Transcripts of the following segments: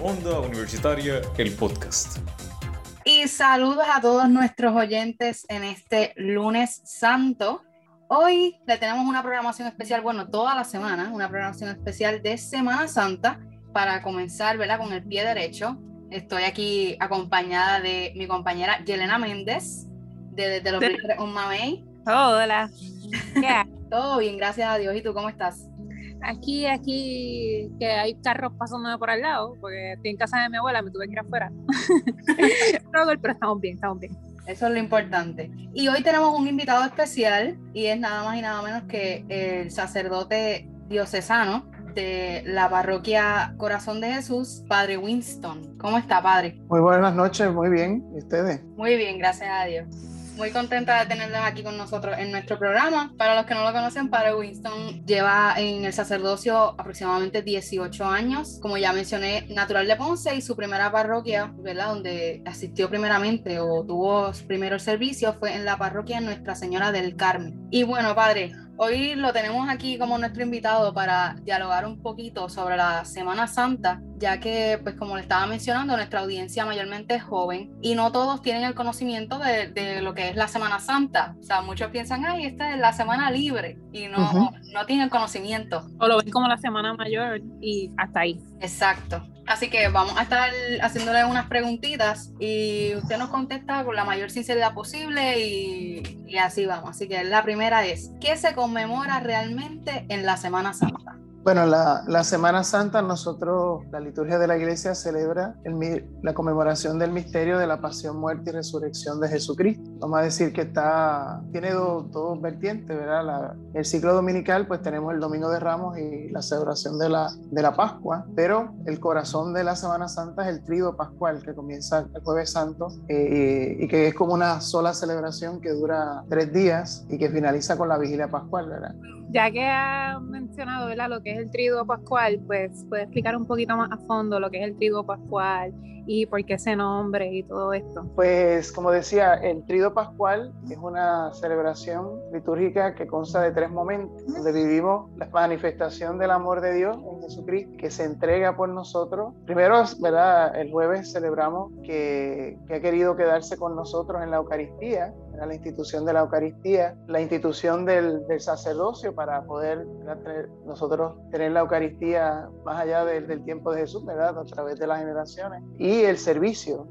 Onda Universitaria, el podcast. Y saludos a todos nuestros oyentes en este lunes santo. Hoy le tenemos una programación especial, bueno, toda la semana, una programación especial de Semana Santa para comenzar, ¿verdad? Con el pie derecho. Estoy aquí acompañada de mi compañera Yelena Méndez, de Desde los Bríceres Un Mamey. Hola. Todo bien, gracias a Dios. ¿Y tú cómo estás? Aquí, aquí, que hay carros pasando por al lado, porque estoy en casa de mi abuela, me tuve que ir afuera. pero, pero estamos bien, estamos bien. Eso es lo importante. Y hoy tenemos un invitado especial y es nada más y nada menos que el sacerdote diocesano de la parroquia Corazón de Jesús, Padre Winston. ¿Cómo está, Padre? Muy buenas noches, muy bien. ¿Y ustedes? Muy bien, gracias a Dios muy contenta de tenerlos aquí con nosotros en nuestro programa. Para los que no lo conocen, Padre Winston lleva en el sacerdocio aproximadamente 18 años. Como ya mencioné, natural de Ponce y su primera parroquia, ¿verdad? Donde asistió primeramente o tuvo primero el servicio fue en la parroquia Nuestra Señora del Carmen. Y bueno, Padre, Hoy lo tenemos aquí como nuestro invitado para dialogar un poquito sobre la Semana Santa, ya que, pues como le estaba mencionando, nuestra audiencia mayormente es joven y no todos tienen el conocimiento de, lo que es la Semana Santa. O sea, muchos piensan, ay, esta es la Semana Libre y no, no tienen conocimiento. O lo ven como la Semana Mayor y hasta ahí. Exacto. Así que vamos a estar haciéndole unas preguntitas y usted nos contesta con la mayor sinceridad posible y, así vamos. Así que la primera es, ¿qué se conmemora realmente en la Semana Santa? Bueno, la, la, Semana Santa, nosotros, la liturgia de la iglesia celebra el, la conmemoración del misterio de la pasión, muerte y resurrección de Jesucristo. Vamos a decir que está, tiene dos, dos vertientes, ¿verdad? La, el ciclo dominical, pues tenemos el Domingo de Ramos y la celebración de la, de la Pascua, pero el corazón de la Semana Santa es el trido pascual, que comienza el Jueves Santo eh, y, que es como una sola celebración que dura tres días y que finaliza con la vigilia pascual, ¿verdad? Ya que ha mencionado ¿verdad? lo que es el triduo pascual, pues puede explicar un poquito más a fondo lo que es el triduo pascual y por qué ese nombre y todo esto. Pues como decía, el triduo pascual es una celebración litúrgica que consta de tres momentos, donde vivimos la manifestación del amor de Dios en Jesucristo, que se entrega por nosotros. Primero, ¿verdad? El jueves celebramos que, que ha querido quedarse con nosotros en la Eucaristía, la institución de la Eucaristía, la institución del, del sacerdocio para poder nosotros tener la Eucaristía más allá del, tiempo de Jesús, ¿verdad? a través de las generaciones, y el servicio,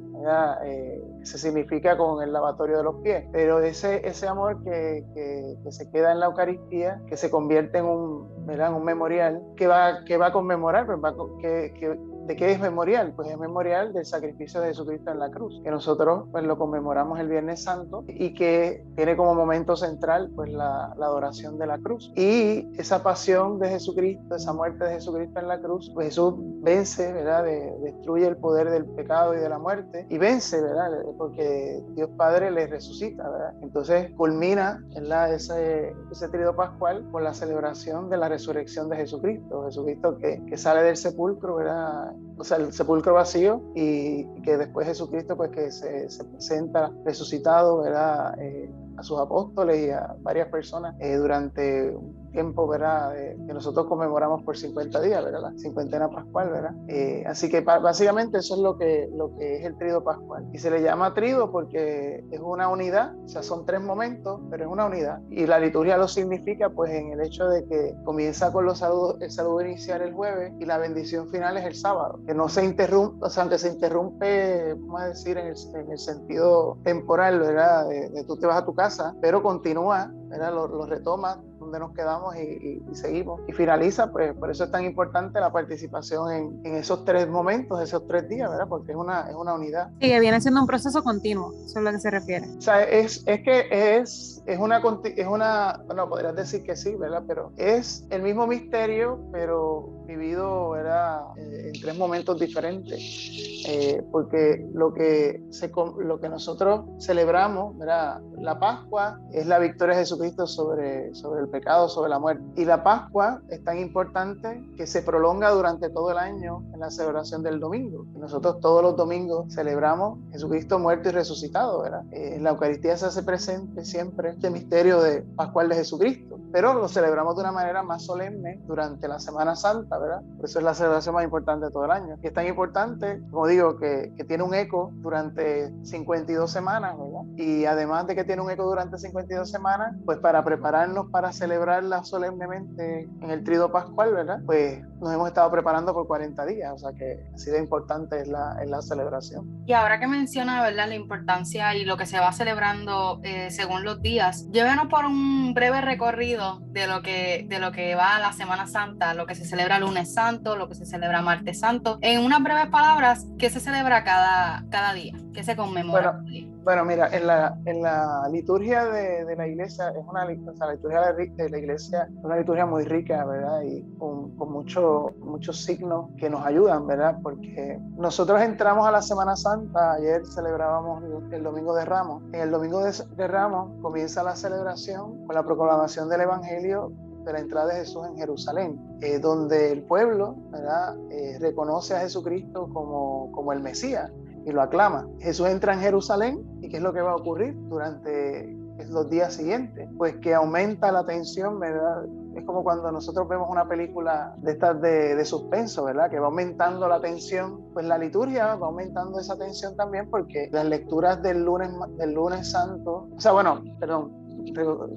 eh, se significa con el lavatorio de los pies, pero ese, ese amor que, que, se queda en la Eucaristía, que se convierte en un, un memorial, que va, que va a conmemorar, pues que ¿De qué es memorial? Pues es memorial del sacrificio de Jesucristo en la cruz, que nosotros pues lo conmemoramos el Viernes Santo y que tiene como momento central pues la, la, adoración de la cruz. Y esa pasión de Jesucristo, esa muerte de Jesucristo en la cruz, pues Jesús vence, ¿verdad? destruye el poder del pecado y de la muerte y vence, ¿verdad? Porque Dios Padre le resucita, ¿verdad? Entonces culmina ¿verdad? Ese, ese trío pascual con la celebración de la resurrección de Jesucristo, Jesucristo que, que sale del sepulcro, ¿verdad? O sea, el sepulcro vacío y, que después Jesucristo pues que se, se presenta resucitado, ¿verdad? Eh, a sus apóstoles y a varias personas eh, durante tiempo, ¿verdad? que nosotros conmemoramos por 50 días, ¿verdad? La cincuentena pascual, ¿verdad? Eh, así que básicamente eso es lo que, lo que es el trido pascual. Y se le llama trido porque es una unidad, o sea, son tres momentos, pero es una unidad. Y la liturgia lo significa, pues, en el hecho de que comienza con los saludos, el saludo inicial el jueves y la bendición final es el sábado. Que no se interrumpe, o sea, aunque se interrumpe, vamos a decir, en el, en el sentido temporal, ¿verdad? De, de, tú te vas a tu casa, pero continúa, ¿verdad? Lo, lo retoma donde nos quedamos y, seguimos. Y finaliza, pues por eso es tan importante la participación en, en, esos tres momentos, esos tres días, ¿verdad? Porque es una, es una unidad. Sí, que viene siendo un proceso continuo, eso es lo que se refiere. O sea, es, es que es, es, una, es una, bueno, podrías decir que sí, ¿verdad? Pero es el mismo misterio, pero vivido, ¿verdad? Eh, en tres momentos diferentes. Eh, porque lo que, se, lo que nosotros celebramos, ¿verdad? La Pascua es la victoria de Jesucristo sobre, sobre el pecado pecado, sobre la muerte. Y la Pascua es tan importante que se prolonga durante todo el año en la celebración del domingo. nosotros todos los domingos celebramos Jesucristo muerto y resucitado, ¿verdad? Eh, la Eucaristía se hace presente siempre este misterio de Pascual de Jesucristo, pero lo celebramos de una manera más solemne durante la Semana Santa, ¿verdad? Por eso es la celebración más importante de todo el año. Y es tan importante, como digo, que, que tiene un eco durante 52 semanas, ¿verdad? Y además de que tiene un eco durante 52 semanas, pues para prepararnos para celebrarla solemnemente en el trido pascual, ¿verdad? Pues nos hemos estado preparando por 40 días, o sea que así de importante es la, es la celebración. Y ahora que menciona, ¿verdad? La importancia y lo que se va celebrando eh, según los días, llévenos por un breve recorrido de lo, que, de lo que va a la Semana Santa, lo que se celebra lunes santo, lo que se celebra martes santo. En unas breves palabras, ¿qué se celebra cada, cada día? ¿Qué se conmemora? Bueno, bueno, mira, en la, en la liturgia de, de la iglesia, es una o sea, la liturgia de la iglesia es una liturgia muy rica, ¿verdad? Y con, con mucho, muchos signos que nos ayudan, ¿verdad? Porque nosotros entramos a la Semana Santa, ayer celebrábamos el Domingo de Ramos. En el Domingo de, de Ramos comienza la celebración con la proclamación del Evangelio de la entrada de Jesús en Jerusalén, eh, donde el pueblo ¿verdad? Eh, reconoce a Jesucristo como, como el Mesías y lo aclama. Jesús entra en Jerusalén y ¿qué es lo que va a ocurrir durante los días siguientes? Pues que aumenta la tensión, ¿verdad? Es como cuando nosotros vemos una película de estas de, de, suspenso, ¿verdad? Que va aumentando la tensión. Pues la liturgia va aumentando esa tensión también porque las lecturas del lunes, del lunes santo, o sea, bueno, perdón,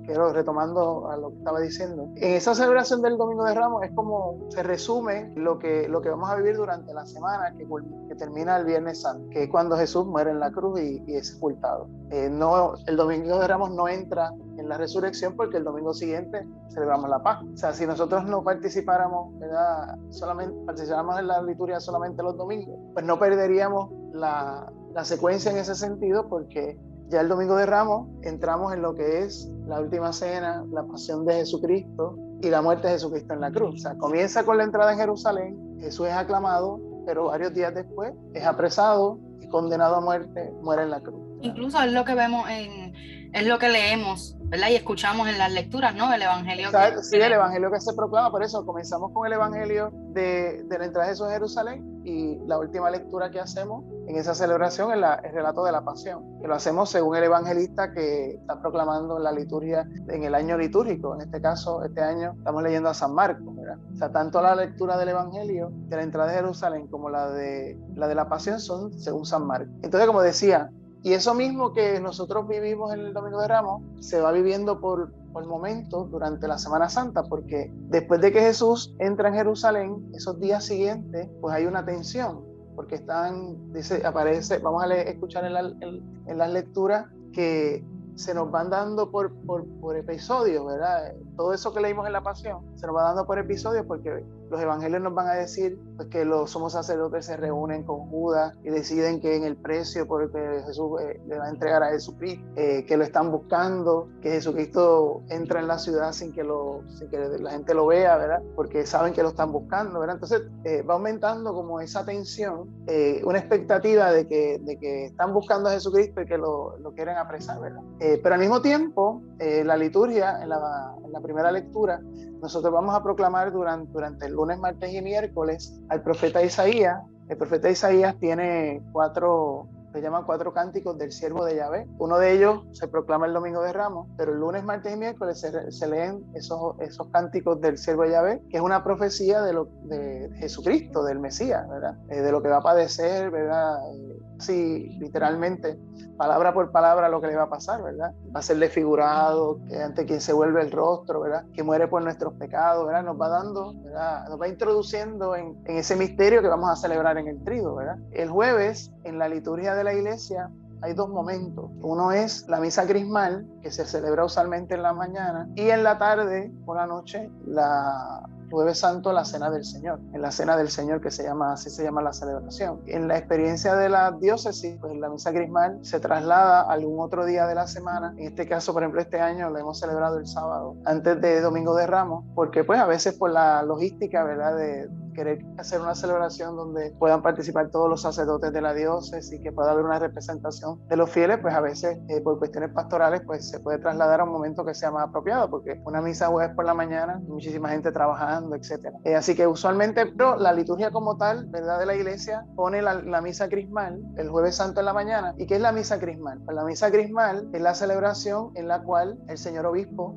quiero retomando a lo que estaba diciendo, en esa celebración del Domingo de Ramos es como se resume lo que, lo que vamos a vivir durante la semana que, que termina el Viernes Santo, que es cuando Jesús muere en la cruz y, y es sepultado. Eh, no, el Domingo de Ramos no entra en la resurrección porque el domingo siguiente celebramos la paz. O sea, si nosotros no participáramos, ¿verdad? Solamente participáramos en la liturgia solamente los domingos, pues no perderíamos la, la secuencia en ese sentido porque ya el domingo de Ramos entramos en lo que es la última cena, la pasión de Jesucristo y la muerte de Jesucristo en la cruz. O sea, comienza con la entrada en Jerusalén, Jesús es aclamado, pero varios días después es apresado y condenado a muerte, muere en la cruz. Incluso es lo que vemos en, es lo que leemos, ¿verdad? Y escuchamos en las lecturas, ¿no? El Evangelio. Que, sí, el Evangelio que se proclama, por eso comenzamos con el Evangelio de, de la entrada de Jesús a Jerusalén y la última lectura que hacemos en esa celebración es el relato de la pasión, que lo hacemos según el evangelista que está proclamando la liturgia en el año litúrgico. En este caso, este año estamos leyendo a San Marcos, ¿verdad? O sea, tanto la lectura del evangelio de la entrada de Jerusalén como la de la, de la pasión son según San Marcos. Entonces, como decía, y eso mismo que nosotros vivimos en el Domingo de Ramos se va viviendo por, por momentos durante la Semana Santa, porque después de que Jesús entra en Jerusalén, esos días siguientes, pues hay una tensión, porque están, dice, aparece, vamos a escuchar en, la, en las lecturas que se nos van dando por, por, por, episodios, ¿verdad? Todo eso que leímos en la pasión se nos va dando por episodios porque los evangelios nos van a decir pues, que los somos sacerdotes se reúnen con Judas y deciden que en el precio por el que Jesús eh, le va a entregar a Jesucristo, eh, que lo están buscando, que Jesucristo entra en la ciudad sin que, la gente lo vea, ¿verdad? Porque saben que lo están buscando, ¿verdad? Entonces eh, va aumentando como esa tensión, eh, una expectativa de que, de están buscando a Jesucristo y que lo, lo quieren apresar, ¿verdad? pero al mismo tiempo, la liturgia, en la primera lectura, nosotros vamos a proclamar durante, el lunes, martes y miércoles al profeta Isaías. El profeta Isaías tiene cuatro, se llaman cuatro cánticos del siervo de Yahvé. Uno de ellos se proclama el domingo de Ramos, pero el lunes, martes y miércoles se, se leen esos, esos cánticos del siervo de Yahvé, que es una profecía de, lo, de Jesucristo, del Mesías, ¿verdad? Eh, de lo que va a padecer, ¿verdad? Eh, sí, literalmente, palabra por palabra lo que le va a pasar, ¿verdad? Va a ser desfigurado, que ante quien se vuelve el rostro, ¿verdad? Que muere por nuestros pecados, ¿verdad? Nos va dando, ¿verdad? Nos va introduciendo en, en ese misterio que vamos a celebrar en el trigo, ¿verdad? El jueves, en la liturgia de la iglesia, hay dos momentos. Uno es la misa crismal, que se celebra usualmente en la mañana, y en la tarde, por la noche, la Jueves Santo, la Cena del Señor, en la Cena del Señor que se llama, así se llama la celebración. En la experiencia de la diócesis, pues la misa crismal se traslada a algún otro día de la semana. En este caso, por ejemplo, este año lo hemos celebrado el sábado, antes de Domingo de Ramos, porque pues a veces por la logística, ¿verdad? De, querer hacer una celebración donde puedan participar todos los sacerdotes de la diócesis y que pueda haber una representación de los fieles, pues a veces eh, por cuestiones pastorales pues se puede trasladar a un momento que sea más apropiado, porque una misa jueves por la mañana, muchísima gente trabajando, etcétera. Eh, así que usualmente, pero la liturgia como tal, ¿verdad? De la iglesia pone la, la misa crismal el jueves santo en la mañana. ¿Y qué es la misa crismal? Pues la misa crismal es la celebración en la cual el señor obispo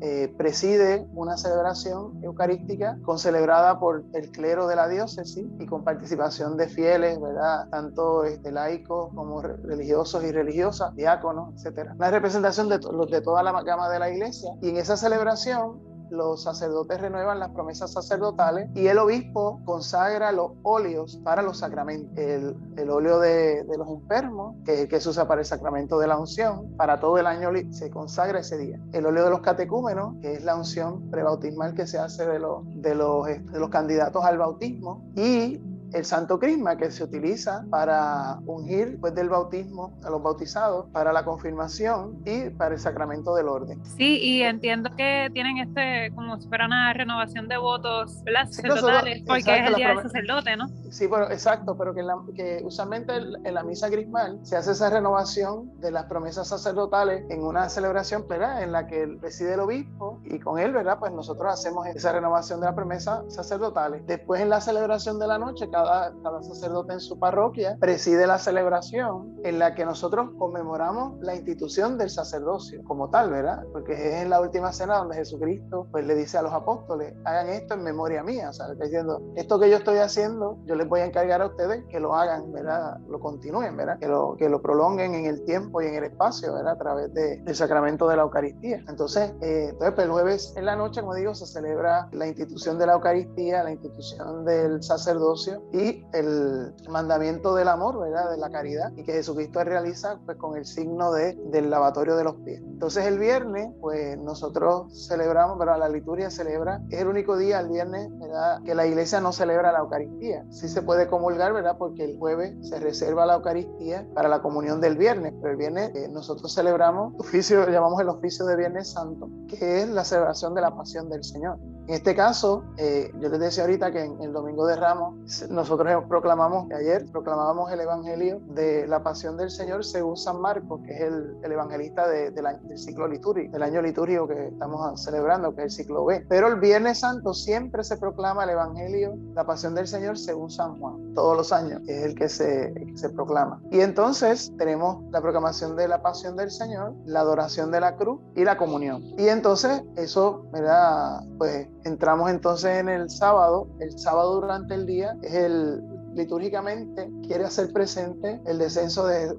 eh, preside una celebración eucarística concelebrada por el clero de la diócesis y con participación de fieles, ¿verdad? tanto este, laicos como religiosos y religiosas, diáconos, etc. Una representación de, de toda la gama de la iglesia y en esa celebración los sacerdotes renuevan las promesas sacerdotales y el obispo consagra los óleos para los sacramentos. El, el óleo de, de, los enfermos, que, que se usa para el sacramento de la unción, para todo el año se consagra ese día. El óleo de los catecúmenos, que es la unción prebautismal que se hace de los, de los, de los candidatos al bautismo. Y el santo crisma que se utiliza para ungir después del bautismo a los bautizados, para la confirmación y para el sacramento del orden. Sí, y entiendo que tienen este, como si fuera una renovación de votos ¿verdad? sacerdotales, porque es el día del sacerdote, ¿no? Sí, bueno, exacto, pero que, la, que usualmente en la misa crismal se hace esa renovación de las promesas sacerdotales en una celebración, ¿verdad? En la que reside el obispo y con él, ¿verdad? Pues nosotros hacemos esa renovación de las promesas sacerdotales. Después en la celebración de la noche, cada cada, sacerdote en su parroquia preside la celebración en la que nosotros conmemoramos la institución del sacerdocio como tal, ¿verdad? Porque es en la última cena donde Jesucristo pues le dice a los apóstoles, hagan esto en memoria mía, o sea, diciendo, esto que yo estoy haciendo, yo les voy a encargar a ustedes que lo hagan, ¿verdad? Lo continúen, ¿verdad? Que lo, que lo prolonguen en el tiempo y en el espacio, ¿verdad? A través de, del sacramento de la Eucaristía. Entonces, eh, entonces pues, el jueves en la noche, como digo, se celebra la institución de la Eucaristía, la institución del sacerdocio y el mandamiento del amor, ¿verdad? De la caridad y que Jesucristo realiza pues con el signo de, del lavatorio de los pies. Entonces el viernes, pues nosotros celebramos, pero la liturgia celebra, es el único día el viernes, ¿verdad? Que la iglesia no celebra la Eucaristía. Sí se puede comulgar, ¿verdad? Porque el jueves se reserva la Eucaristía para la comunión del viernes, pero el viernes eh, nosotros celebramos oficio, llamamos el oficio de Viernes Santo, que es la celebración de la pasión del Señor. En este caso, eh, yo les decía ahorita que en el Domingo de Ramos, nosotros proclamamos, ayer proclamábamos el Evangelio de la Pasión del Señor según San Marcos, que es el, el evangelista de, del ciclo litúrgico, del año litúrgico que estamos celebrando, que es el ciclo B. Pero el Viernes Santo siempre se proclama el Evangelio, la Pasión del Señor según San Juan, todos los años, es el que se, el que se proclama. Y entonces tenemos la proclamación de la Pasión del Señor, la adoración de la cruz y la comunión. Y entonces eso, ¿verdad? Pues entramos entonces en el sábado. El sábado durante el día es el litúrgicamente quiere hacer presente el descenso de,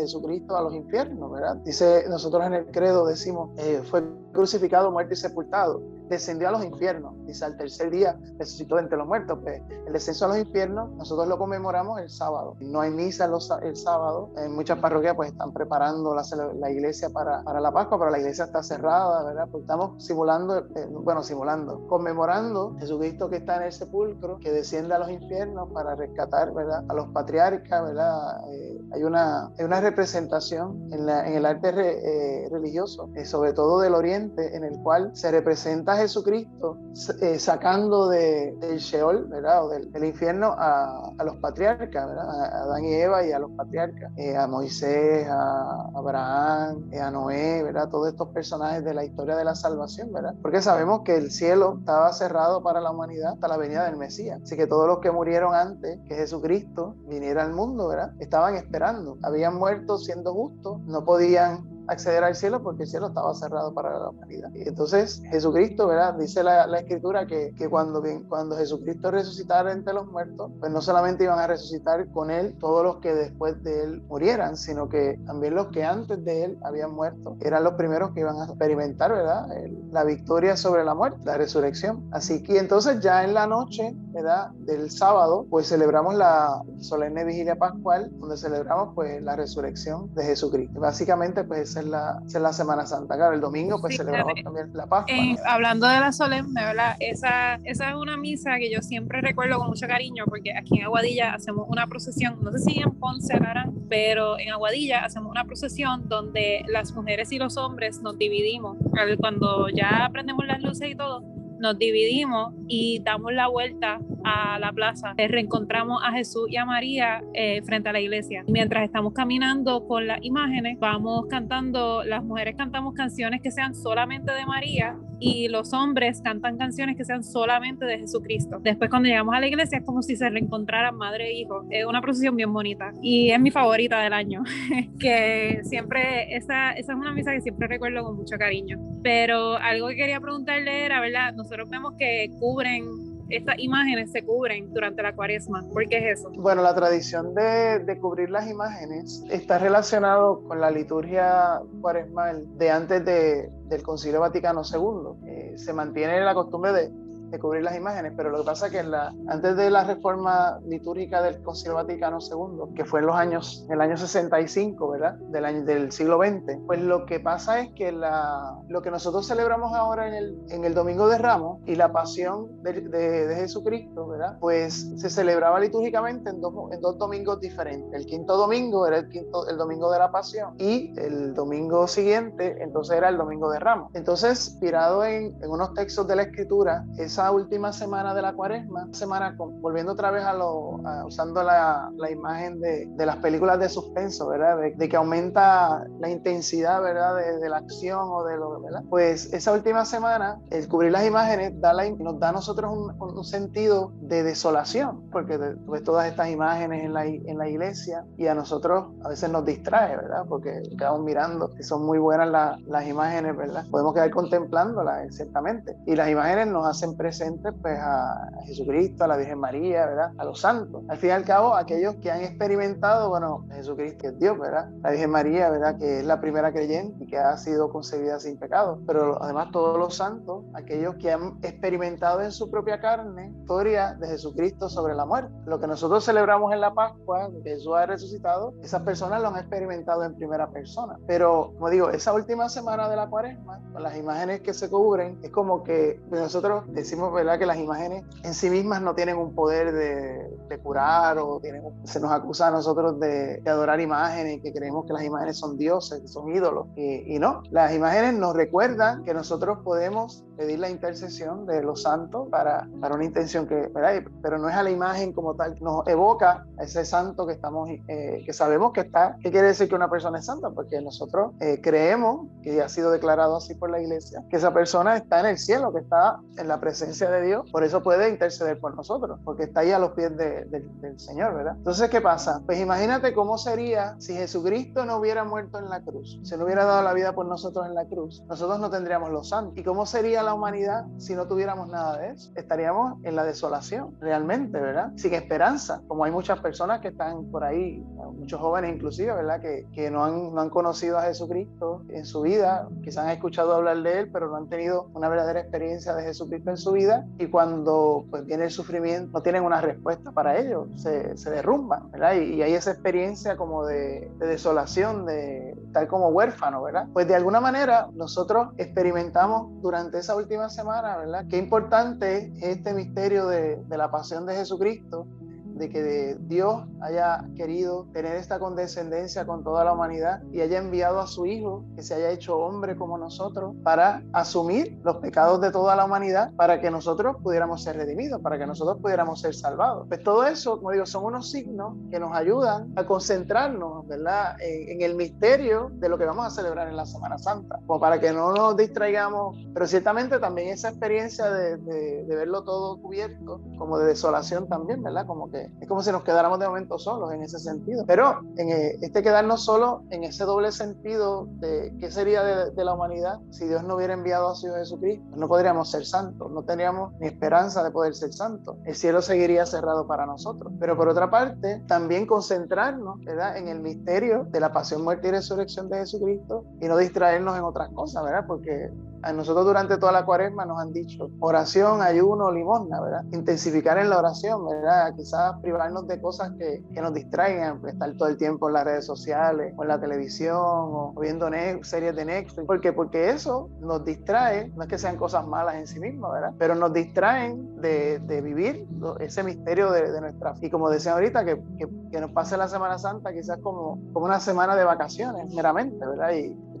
Jesucristo a los infiernos. Dice, nosotros en el credo decimos, eh, fue crucificado, muerto y sepultado, descendió a los infiernos, dice al tercer día resucitó entre los muertos, pues el descenso a los infiernos nosotros lo conmemoramos el sábado, no hay misa los, el sábado, en muchas parroquias pues están preparando la, la iglesia para, para, la Pascua, pero la iglesia está cerrada, ¿verdad? Pues estamos simulando, eh, bueno, simulando, conmemorando Jesucristo que está en el sepulcro, que desciende a los infiernos para rescatar, ¿verdad? A los patriarcas, ¿verdad? Eh, hay, una, hay una representación en, la, en el arte re, eh, religioso, eh, sobre todo del oriente, en el cual se representa a Jesucristo eh, sacando de, del Sheol, ¿verdad? O del, infierno a, a, los patriarcas, ¿verdad? A Adán y Eva y a los patriarcas, eh, a Moisés, a Abraham, eh, a Noé, ¿verdad? Todos estos personajes de la historia de la salvación, ¿verdad? Porque sabemos que el cielo estaba cerrado para la humanidad hasta la venida del Mesías. Así que todos los que murieron antes que Jesucristo viniera al mundo, ¿verdad? Estaban esperando. Habían muerto siendo justos, no podían acceder al cielo porque el cielo estaba cerrado para la humanidad. Y entonces Jesucristo, ¿verdad? Dice la, la escritura que, que, cuando, cuando Jesucristo resucitara entre los muertos, pues no solamente iban a resucitar con él todos los que después de él murieran, sino que también los que antes de él habían muerto eran los primeros que iban a experimentar, ¿verdad? El, la victoria sobre la muerte, la resurrección. Así que entonces ya en la noche, ¿verdad? Del sábado, pues celebramos la solemne vigilia pascual, donde celebramos pues la resurrección de Jesucristo. Básicamente pues esa es la, esa es la Semana Santa. Claro, el domingo pues sí, celebramos claro. también la Pascua. Eh, hablando de la solemne, ¿verdad? Esa, esa es una misa que yo siempre recuerdo con mucho cariño porque aquí en Aguadilla hacemos una procesión, no sé si en Ponce harán, pero en Aguadilla hacemos una procesión donde las mujeres y los hombres nos dividimos. Cuando ya prendemos las luces y todo, nos dividimos y damos la vuelta a la plaza, eh, reencontramos a Jesús y a María eh, frente a la iglesia. Mientras estamos caminando con las imágenes, vamos cantando, las mujeres cantamos canciones que sean solamente de María y los hombres cantan canciones que sean solamente de Jesucristo. Después cuando llegamos a la iglesia es como si se reencontraran madre e hijo. Es una procesión bien bonita y es mi favorita del año, que siempre, esa, esa es una misa que siempre recuerdo con mucho cariño. Pero algo que quería preguntarle era, ¿verdad? Nosotros vemos que cubren estas imágenes se cubren durante la cuaresma. ¿Por qué es eso? Bueno, la tradición de, de, cubrir las imágenes está relacionado con la liturgia cuaresmal de antes de, del Concilio Vaticano II. Eh, se mantiene la costumbre de de cubrir las imágenes, pero lo que pasa es que la, antes de la reforma litúrgica del Concilio Vaticano II, que fue en los años, el año 65, ¿verdad? Del, año, del siglo XX, pues lo que pasa es que la, lo que nosotros celebramos ahora en el, en el Domingo de Ramos y la pasión de, de, de Jesucristo, ¿verdad? Pues se celebraba litúrgicamente en dos, en dos domingos diferentes. El quinto domingo era el, quinto, el domingo de la pasión y el domingo siguiente entonces era el Domingo de Ramos. Entonces, inspirado en, en unos textos de la Escritura, esa última semana de la cuaresma, semana volviendo otra vez a lo, usando la, la imagen de, de, las películas de suspenso, ¿verdad? De, que aumenta la intensidad, ¿verdad? De, de, la acción o de lo, ¿verdad? Pues esa última semana, el cubrir las imágenes da la, nos da a nosotros un, un, sentido de desolación, porque ves todas estas imágenes en la, en la iglesia y a nosotros a veces nos distrae, ¿verdad? Porque quedamos mirando, que son muy buenas la, las imágenes, ¿verdad? Podemos quedar contemplándolas, ciertamente. Y las imágenes nos hacen presentes pues a, Jesucristo, a la Virgen María, ¿verdad? A los santos. Al fin y al cabo, aquellos que han experimentado, bueno, Jesucristo es Dios, ¿verdad? La Virgen María, ¿verdad? Que es la primera creyente y que ha sido concebida sin pecado. Pero además todos los santos, aquellos que han experimentado en su propia carne historia de Jesucristo sobre la muerte. Lo que nosotros celebramos en la Pascua, que Jesús ha resucitado, esas personas lo han experimentado en primera persona. Pero, como digo, esa última semana de la cuaresma, con las imágenes que se cubren, es como que nosotros decimos que las imágenes en sí mismas no tienen un poder de, curar o se nos acusa a nosotros de, adorar imágenes, que creemos que las imágenes son dioses, que son ídolos. Y, no, las imágenes nos recuerdan que nosotros podemos pedir la intercesión de los santos para, para una intención que, ¿verdad? pero no es a la imagen como tal, nos evoca a ese santo que estamos, eh, que sabemos que está. ¿Qué quiere decir que una persona es santa? Porque nosotros eh, creemos, que ha sido declarado así por la iglesia, que esa persona está en el cielo, que está en la presencia de Dios, por eso puede interceder por nosotros, porque está ahí a los pies de, de, del Señor, ¿verdad? Entonces, ¿qué pasa? Pues imagínate cómo sería si Jesucristo no hubiera muerto en la cruz, si no hubiera dado la vida por nosotros en la cruz, nosotros no tendríamos los santos. ¿Y cómo sería la humanidad si no tuviéramos nada de eso? Estaríamos en la desolación, realmente, ¿verdad? Sin esperanza, como hay muchas personas que están por ahí, muchos jóvenes inclusive, ¿verdad? Que, que no, han, no han conocido a Jesucristo en su vida, quizás han escuchado hablar de Él, pero no han tenido una verdadera experiencia de Jesucristo en su vida y cuando pues viene el sufrimiento no tienen una respuesta para ello, se, se derrumban, ¿verdad? Y, hay esa experiencia como de, desolación, de tal como huérfano, ¿verdad? Pues de alguna manera nosotros experimentamos durante esa última semana, ¿verdad? Qué importante es este misterio de, de la pasión de Jesucristo de que Dios haya querido tener esta condescendencia con toda la humanidad y haya enviado a su Hijo, que se haya hecho hombre como nosotros, para asumir los pecados de toda la humanidad, para que nosotros pudiéramos ser redimidos, para que nosotros pudiéramos ser salvados. Pues todo eso, como digo, son unos signos que nos ayudan a concentrarnos, ¿verdad?, en, en el misterio de lo que vamos a celebrar en la Semana Santa, como para que no nos distraigamos, pero ciertamente también esa experiencia de, de, de verlo todo cubierto, como de desolación también, ¿verdad? Como que es como si nos quedáramos de momento solos en ese sentido. Pero en eh, este quedarnos solos en ese doble sentido de qué sería de, de, la humanidad si Dios no hubiera enviado a su Hijo Jesucristo, no podríamos ser santos, no tendríamos ni esperanza de poder ser santos. El cielo seguiría cerrado para nosotros. Pero por otra parte, también concentrarnos ¿verdad? en el misterio de la pasión, muerte y resurrección de Jesucristo y no distraernos en otras cosas, ¿verdad? Porque a nosotros durante toda la cuaresma nos han dicho oración, ayuno, limosna, ¿verdad? Intensificar en la oración, ¿verdad? Quizás privarnos de cosas que, que nos distraigan, pues, estar todo el tiempo en las redes sociales o en la televisión o, viendo series de Netflix. ¿Por qué? Porque eso nos distrae, no es que sean cosas malas en sí mismas, ¿verdad? Pero nos distraen de, de vivir ese misterio de, de, nuestra. Y como decía ahorita, que, que, nos pase la Semana Santa quizás como, como una semana de vacaciones, meramente, ¿verdad?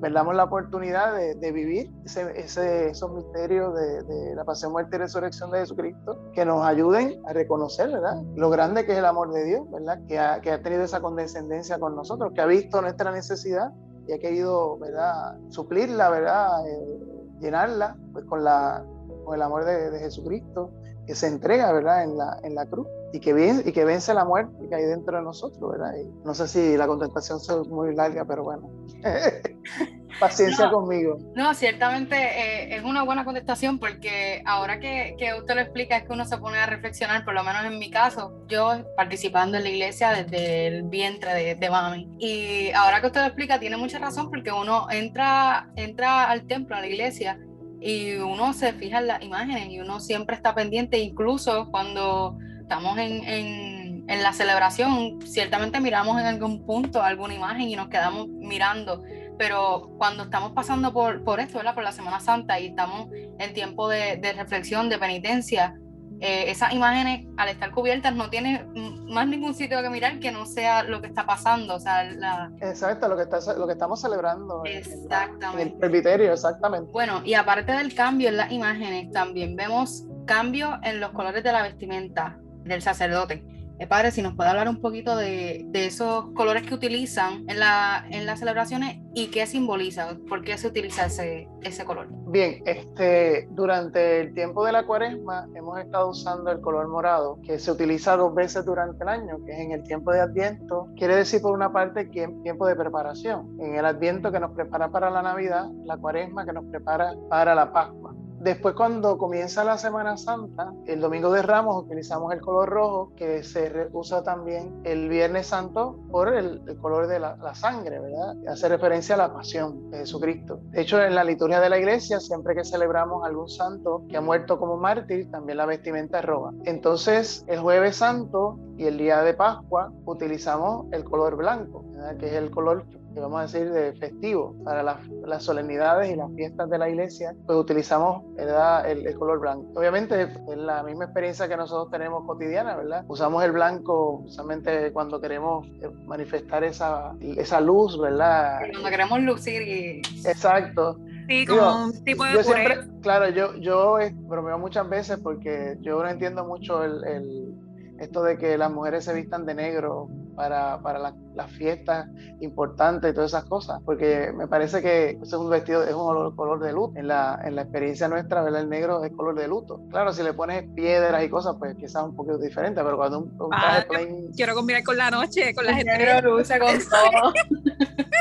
Damos la oportunidad de, vivir ese, esos misterios de, la pasión, muerte y resurrección de Jesucristo, que nos ayuden a reconocer, ¿verdad? Lo grande que es el amor de Dios, ¿verdad? Que ha, que ha tenido esa condescendencia con nosotros, que ha visto nuestra necesidad y ha querido, ¿verdad? Suplirla, ¿verdad? Eh, llenarla, pues con, la, con el amor de, de Jesucristo, que se entrega, ¿verdad? En la, en la cruz y que, vence, y que vence la muerte que hay dentro de nosotros, ¿verdad? no sé si la contestación es muy larga, pero bueno. Paciencia conmigo. No, ciertamente eh, es una buena contestación porque ahora que, que, usted lo explica es que uno se pone a reflexionar, por lo menos en mi caso, yo participando en la iglesia desde el vientre de, de mami. Y ahora que usted lo explica, tiene mucha razón porque uno entra, entra al templo, a la iglesia, y uno se fija en las imágenes y uno siempre está pendiente, incluso cuando estamos en, en, en, la celebración, ciertamente miramos en algún punto alguna imagen y nos quedamos mirando, pero cuando estamos pasando por, por esto, ¿verdad? por la Semana Santa y estamos en tiempo de, de reflexión, de penitencia, eh, esas imágenes al estar cubiertas no tiene más ningún sitio que mirar que no sea lo que está pasando. O sea, la... Exacto, lo que, está, lo que estamos celebrando. Exactamente. En, el presbiterio, exactamente. Bueno, y aparte del cambio en las imágenes, también vemos cambio en los colores de la vestimenta del sacerdote. Eh, padre, si nos puede hablar un poquito de, esos colores que utilizan en, la, en las celebraciones y qué simboliza, por qué se utiliza ese, ese color. Bien, este, durante el tiempo de la cuaresma hemos estado usando el color morado, que se utiliza dos veces durante el año, que es en el tiempo de Adviento. Quiere decir, por una parte, tiempo de preparación. En el Adviento que nos prepara para la Navidad, la cuaresma que nos prepara para la Pascua. Después cuando comienza la Semana Santa, el Domingo de Ramos utilizamos el color rojo que se usa también el Viernes Santo por el, color de la, sangre, ¿verdad? Hace referencia a la pasión de Jesucristo. De hecho, en la liturgia de la iglesia, siempre que celebramos algún santo que ha muerto como mártir, también la vestimenta es roja. Entonces, el Jueves Santo y el día de Pascua utilizamos el color blanco, ¿verdad? que es el color vamos a decir, de festivo para las, las, solemnidades y las fiestas de la iglesia, pues utilizamos ¿verdad? El, el, color blanco. Obviamente es la misma experiencia que nosotros tenemos cotidiana, ¿verdad? Usamos el blanco justamente cuando queremos eh, manifestar esa, esa luz, ¿verdad? Cuando queremos lucir y... Exacto. Sí, como un tipo de yo siempre, Claro, yo, yo bromeo muchas veces porque yo no entiendo mucho el, el esto de que las mujeres se vistan de negro para, para las fiestas importantes y todas esas cosas, porque me parece que ese es un vestido, es un color de luto. En la, en la experiencia nuestra, ¿verdad? el negro es color de luto. Claro, si le pones piedras y cosas, pues quizás un poquito diferente, pero cuando un, un ah, plain... Quiero combinar con la noche, con la gente. luce con todo.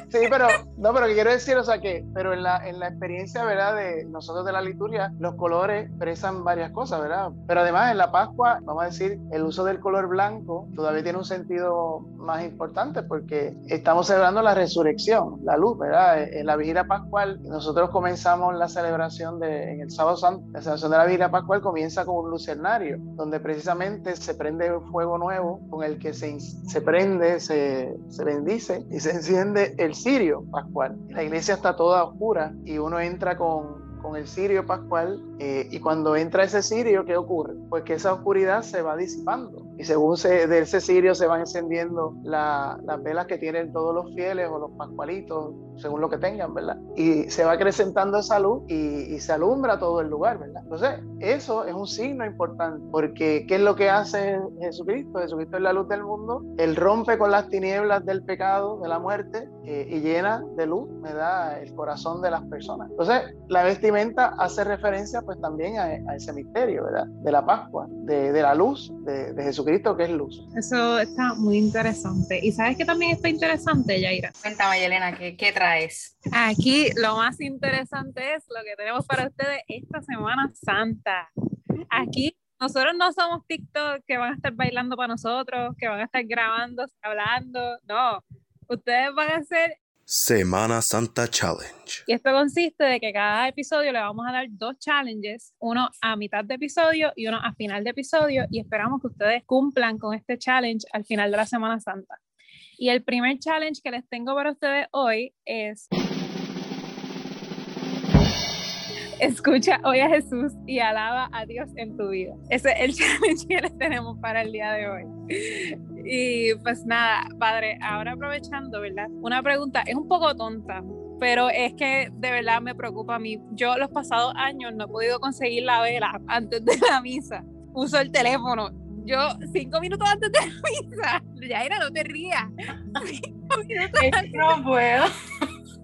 Sí, pero no, pero quiero decir, o sea que, pero en la, en la experiencia, ¿verdad? De nosotros de la liturgia, los colores expresan varias cosas, ¿verdad? Pero además en la Pascua, vamos a decir, el uso del color blanco todavía tiene un sentido más importante porque estamos celebrando la resurrección, la luz, ¿verdad? En la vigilia pascual, nosotros comenzamos la celebración de, en el sábado santo, la celebración de la vigilia pascual comienza con un lucernario, donde precisamente se prende un fuego nuevo con el que se, se prende, se, se bendice y se enciende el cirio pascual. La iglesia está toda oscura y uno entra con, con el cirio pascual eh, y cuando entra ese cirio, ¿qué ocurre? Pues que esa oscuridad se va disipando y según se, de ese cirio se van encendiendo las velas que tienen todos los fieles o los pascualitos, según lo que tengan, ¿verdad? Y se va acrecentando esa luz y, y, se alumbra todo el lugar, ¿verdad? Entonces, eso es un signo importante, porque ¿qué es lo que hace Jesucristo? Jesucristo es la luz del mundo, Él rompe con las tinieblas del pecado, de la muerte, eh, y llena de luz, ¿verdad? El corazón de las personas. Entonces, la vestimenta hace referencia pues también a, a ese misterio, ¿verdad? De la Pascua, de, de la luz de, de Jesucristo que es luz. Eso está muy interesante. ¿Y sabes que también está interesante, Yaira? Cuéntame, Yelena, ¿qué, ¿qué traes? Aquí lo más interesante es lo que tenemos para ustedes esta Semana Santa. Aquí nosotros no somos TikTok que van a estar bailando para nosotros, que van a estar grabando, hablando. No, ustedes van a ser Semana Santa Challenge. Y esto consiste de que cada episodio le vamos a dar dos challenges, uno a mitad de episodio y uno a final de episodio, y esperamos que ustedes cumplan con este challenge al final de la Semana Santa. Y el primer challenge que les tengo para ustedes hoy es escucha hoy a Jesús y alaba a Dios en tu vida. Ese es el challenge que les tenemos para el día de hoy. Y pues nada, padre, ahora aprovechando, ¿verdad? Una pregunta, es un poco tonta, pero es que de verdad me preocupa a mí. Yo los pasados años no he podido conseguir la vela antes de la misa. Uso el teléfono. Yo, cinco minutos antes de la misa, ya era, no te rías. Cinco minutos no puedo.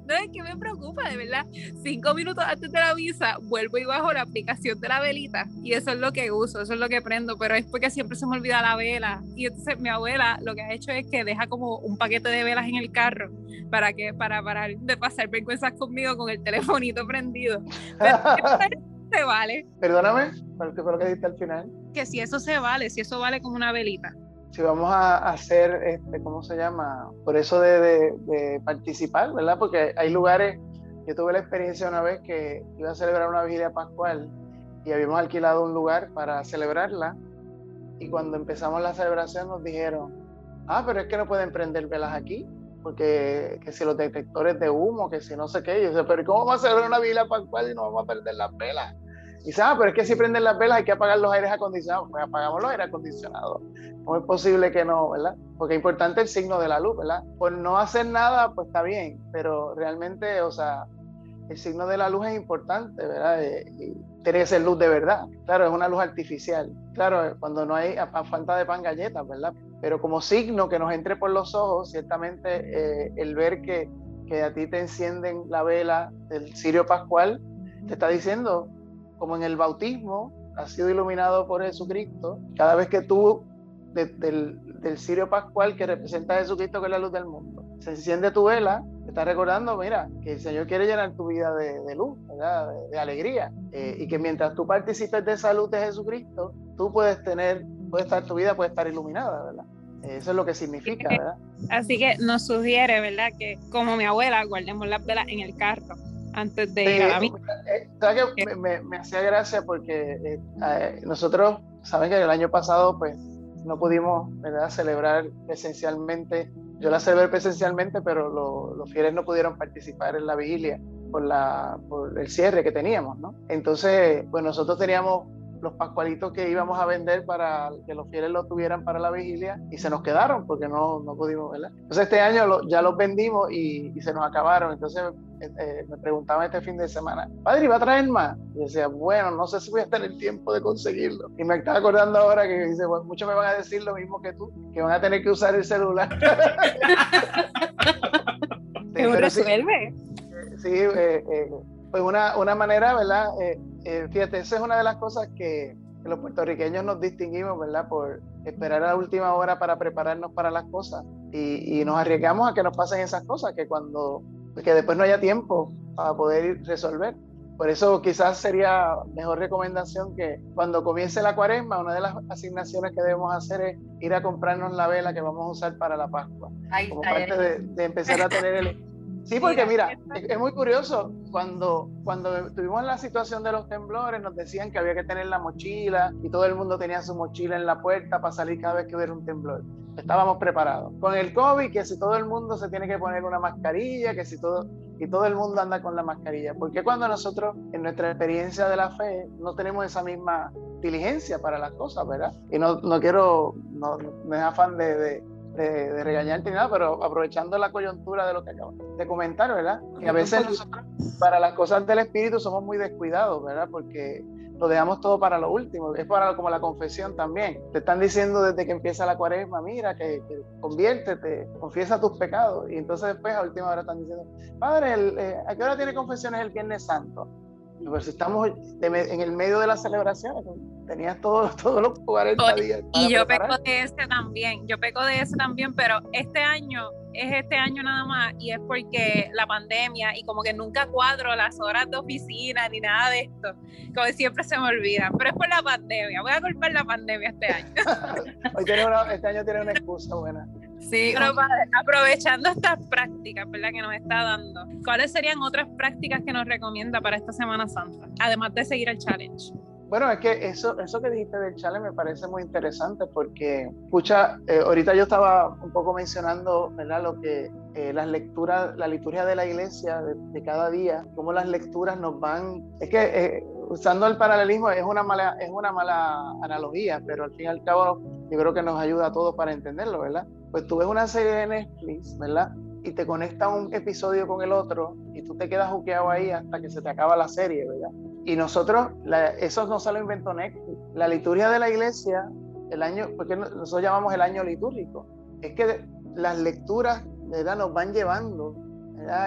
No, es que me preocupa, de verdad. Cinco minutos antes de la misa, vuelvo y bajo la aplicación de la velita. Y eso es lo que uso, eso es lo que prendo. Pero es porque siempre se me olvida la vela. Y entonces mi abuela lo que ha hecho es que deja como un paquete de velas en el carro para que para parar de pasar vergüenzas conmigo con el telefonito prendido. Pero se vale. Perdóname, ¿cuál fue lo que dijiste al final? Que si eso se vale, si eso vale como una velita. Si vamos a hacer, este, ¿cómo se llama? Por eso de, de- participar, ¿verdad? Porque hay lugares, yo tuve la experiencia una vez que iba a celebrar una vigilia pascual y habíamos alquilado un lugar para celebrarla y cuando empezamos la celebración nos dijeron, ah, pero es que no pueden prender velas aquí, porque que si los detectores de humo, que si no sé qué, yo pero ¿cómo vamos a celebrar una vigilia pascual y no vamos a prender las velas? Y dice, ah, pero es que si prenden las velas hay que apagar los aires acondicionados. Pues apagamos los aires acondicionados. ¿Cómo es posible que no, verdad? Porque es importante el signo de la luz, ¿verdad? Por no hacer nada, pues está bien, pero realmente, o sea, el signo de la luz es importante, ¿verdad? Eh, y tiene que ser luz de verdad. Claro, es una luz artificial. Claro, cuando no hay a, a falta de pan galletas, ¿verdad? Pero como signo que nos entre por los ojos, ciertamente eh, el ver que, que a ti te encienden la vela del cirio pascual, te está diciendo, como en el bautismo, has sido iluminado por Jesucristo, cada vez que tú de- del, del cirio pascual que representa a Jesucristo que es la luz del mundo. Se enciende tu vela, te está recordando, mira, que el Señor quiere llenar tu vida de, de luz. De, de alegría. Eh, y que mientras tú participes de esa luz de Jesucristo, tú puedes tener, puede estar, tu vida puede estar iluminada, ¿verdad? Eh, Eso es lo que significa, ¿verdad? Así que nos sugiere, ¿verdad? Que como mi abuela, guardemos las velas en el carro antes de a eh, ¿sabes qué? me, me- me hacía gracia porque eh, eh, nosotros, saben que el año pasado pues no pudimos ¿verdad? celebrar presencialmente. Yo la celebré presencialmente, pero lo- los fieles no pudieron participar en la vigilia por, la, por el cierre que teníamos, ¿no? Entonces, pues nosotros teníamos los pascualitos que íbamos a vender para que los fieles los tuvieran para la vigilia y se nos quedaron porque no, no pudimos, ¿verdad? Entonces este año lo- ya los vendimos y, y se nos acabaron. Entonces eh, me preguntaban este fin de semana, padre, ¿va a traer más? Y decía, bueno, no sé si voy a tener tiempo de conseguirlo. Y me estaba acordando ahora que dice, bueno, muchos me van a decir lo mismo que tú, que van a tener que usar el celular. Sí, resuelve. sí, eh, eh, pues una, una manera, ¿verdad? Eh, eh, fíjate, esa es una de las cosas que, que los puertorriqueños nos distinguimos, ¿verdad? Por esperar a la última hora para prepararnos para las cosas y, y nos arriesgamos a que nos pasen esas cosas, que cuando, que después no haya tiempo para poder resolver. Por eso quizás sería mejor recomendación que cuando comience la cuaresma, una de las asignaciones que debemos hacer es ir a comprarnos la vela que vamos a usar para la Pascua Ahí como está, parte de, de empezar a tener el... Sí, porque mira, es, es muy curioso, cuando, cuando tuvimos la situación de los temblores, nos decían que había que tener la mochila y todo el mundo tenía su mochila en la puerta para salir cada vez que hubiera un temblor. Estábamos preparados. Con el COVID, que si todo el mundo se tiene que poner una mascarilla, que si todo, y todo el mundo anda con la mascarilla. ¿Por qué cuando nosotros, en nuestra experiencia de la fe, no tenemos esa misma diligencia para las cosas, verdad? Y no, no quiero, no, no es afán de, de, de, de regañarte ni nada, pero aprovechando la coyuntura de lo que acabas de comentar, ¿verdad? Que a veces nosotros, para las cosas del espíritu, somos muy descuidados, ¿verdad? Porque lo dejamos todo para lo último. Es para como la confesión también. Te están diciendo desde que empieza la cuaresma, mira, que, que conviértete, confiesa tus pecados. Y entonces después a última hora están diciendo, Padre, el, eh, ¿a qué hora tiene confesiones el Viernes Santo? Si estamos en el medio de las celebraciones, tenías todos todos los 40 Oye, días. Y yo peco de ese también, yo peco de ese también, pero este año es este año nada más y es porque la pandemia y como que nunca cuadro las horas de oficina ni nada de esto, como siempre se me olvida, pero es por la pandemia, voy a culpar la pandemia este año. Hoy tiene una- este año tiene una excusa buena. Sí, Pero padre, aprovechando estas prácticas, ¿verdad? Que nos está dando, ¿cuáles serían otras prácticas que nos recomienda para esta Semana Santa? Además de seguir el challenge. Bueno, es que eso, eso que dijiste del challenge me parece muy interesante porque, escucha, eh, ahorita yo estaba un poco mencionando, ¿verdad? Lo que eh, las lecturas, la liturgia de la iglesia de, cada día, cómo las lecturas nos van, es que eh, usando el paralelismo es una mala, es una mala analogía, pero al fin y al cabo yo creo que nos ayuda a todos para entenderlo, ¿verdad? Pues tú ves una serie de Netflix, ¿verdad? Y te conecta un episodio con el otro y tú te quedas juqueado ahí hasta que se te acaba la serie, ¿verdad? Y nosotros, eso no se lo inventó Netflix. La liturgia de la iglesia, el año, porque nosotros llamamos el año litúrgico, es que las lecturas ¿verdad? nos van llevando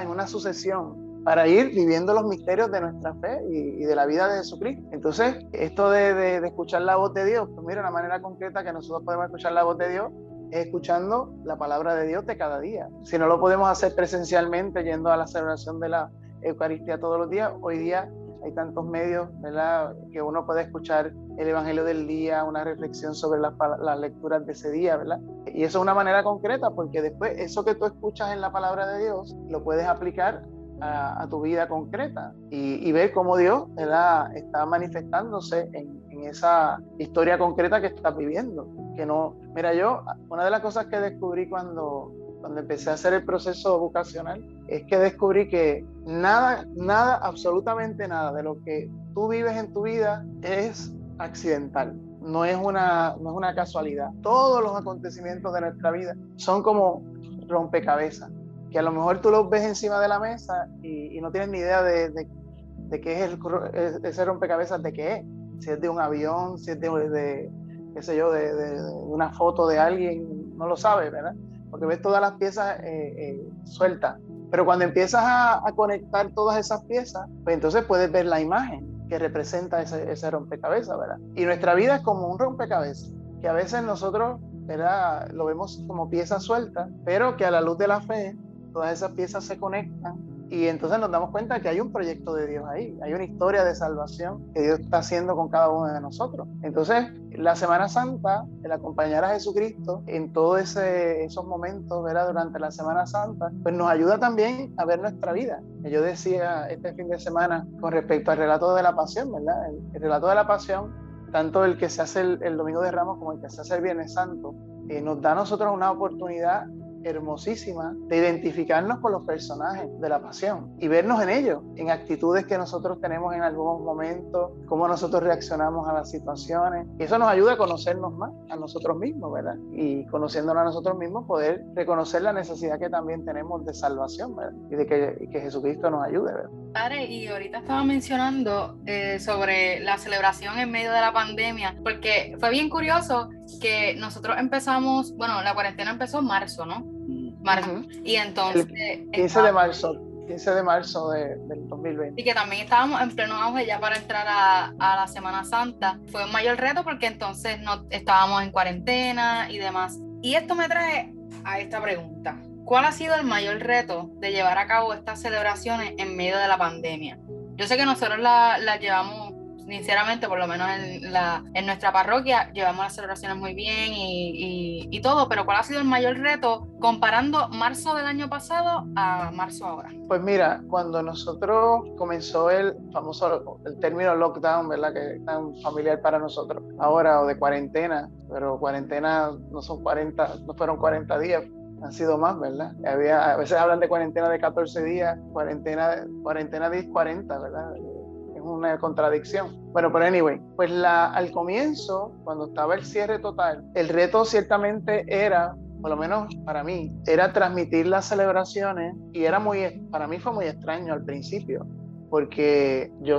en una sucesión para ir viviendo los misterios de nuestra fe y, de la vida de Jesucristo. Entonces, esto de, de, escuchar la voz de Dios, pues mira, una manera concreta que nosotros podemos escuchar la voz de Dios es escuchando la palabra de Dios de cada día. Si no lo podemos hacer presencialmente, yendo a la celebración de la Eucaristía todos los días, hoy día hay tantos medios, ¿verdad? Que uno puede escuchar el Evangelio del día, una reflexión sobre las, lecturas de ese día, ¿verdad? Y eso es una manera concreta, porque después eso que tú escuchas en la palabra de Dios, lo puedes aplicar a, tu vida concreta y, ver cómo Dios ¿verdad? está manifestándose en, en esa historia concreta que estás viviendo. Que no, mira, yo, una de las cosas que descubrí cuando, cuando empecé a hacer el proceso vocacional, es que descubrí que nada, nada, absolutamente nada de lo que tú vives en tu vida es accidental. No es, una, no es una casualidad. Todos los acontecimientos de nuestra vida son como rompecabezas, que a lo mejor tú los ves encima de la mesa y, no tienes ni idea de, de, qué es el, ese rompecabezas, de qué es. Si es de un avión, si es de, qué sé yo, de, una foto de alguien, no lo sabes, ¿verdad? porque ves todas las piezas eh, eh, sueltas. Pero cuando empiezas a, conectar todas esas piezas, pues entonces puedes ver la imagen que representa ese, ese, rompecabezas, ¿verdad? Y nuestra vida es como un rompecabezas, que a veces nosotros, ¿verdad? Lo vemos como piezas sueltas, pero que a la luz de la fe, todas esas piezas se conectan y entonces nos damos cuenta que hay un proyecto de Dios ahí, hay una historia de salvación que Dios está haciendo con cada uno de nosotros. Entonces, la Semana Santa, el acompañar a Jesucristo en todos esos momentos, ¿verdad? Durante la Semana Santa, pues nos ayuda también a ver nuestra vida. Yo decía este fin de semana con respecto al relato de la pasión, ¿verdad? El, relato de la pasión, tanto el que se hace el, Domingo de Ramos como el que se hace el Viernes Santo, eh, nos da a nosotros una oportunidad hermosísima de identificarnos con los personajes de la pasión y vernos en ellos, en actitudes que nosotros tenemos en algún momento, cómo nosotros reaccionamos a las situaciones. Y eso nos ayuda a conocernos más a nosotros mismos, ¿verdad? Y conociéndonos a nosotros mismos, poder reconocer la necesidad que también tenemos de salvación, ¿verdad? Y de que, Jesucristo nos ayude, ¿verdad? Padre, y ahorita estaba mencionando eh, sobre la celebración en medio de la pandemia, porque fue bien curioso que nosotros empezamos, bueno, la cuarentena empezó en marzo, ¿no? Marzo. Y entonces... 15 de marzo, 15 de marzo de, del 2020. Y que también estábamos en pleno auge ya para entrar a, a, la Semana Santa. Fue un mayor reto porque entonces no estábamos en cuarentena y demás. Y esto me trae a esta pregunta. ¿Cuál ha sido el mayor reto de llevar a cabo estas celebraciones en medio de la pandemia? Yo sé que nosotros las la llevamos sinceramente, por lo menos en, la, en nuestra parroquia, llevamos las celebraciones muy bien y, y, todo, pero ¿cuál ha sido el mayor reto comparando marzo del año pasado a marzo ahora? Pues mira, cuando nosotros comenzó el famoso, el término lockdown, ¿verdad? Que es tan familiar para nosotros ahora, o de cuarentena, pero cuarentena no son 40, no fueron 40 días, han sido más, ¿verdad? Había, a veces hablan de cuarentena de 14 días, cuarentena, cuarentena de 40, ¿verdad? Una contradicción. Bueno, pero anyway, pues la, al comienzo, cuando estaba el cierre total, el reto ciertamente era, por lo menos para mí, era transmitir las celebraciones y era muy, para mí fue muy extraño al principio, porque yo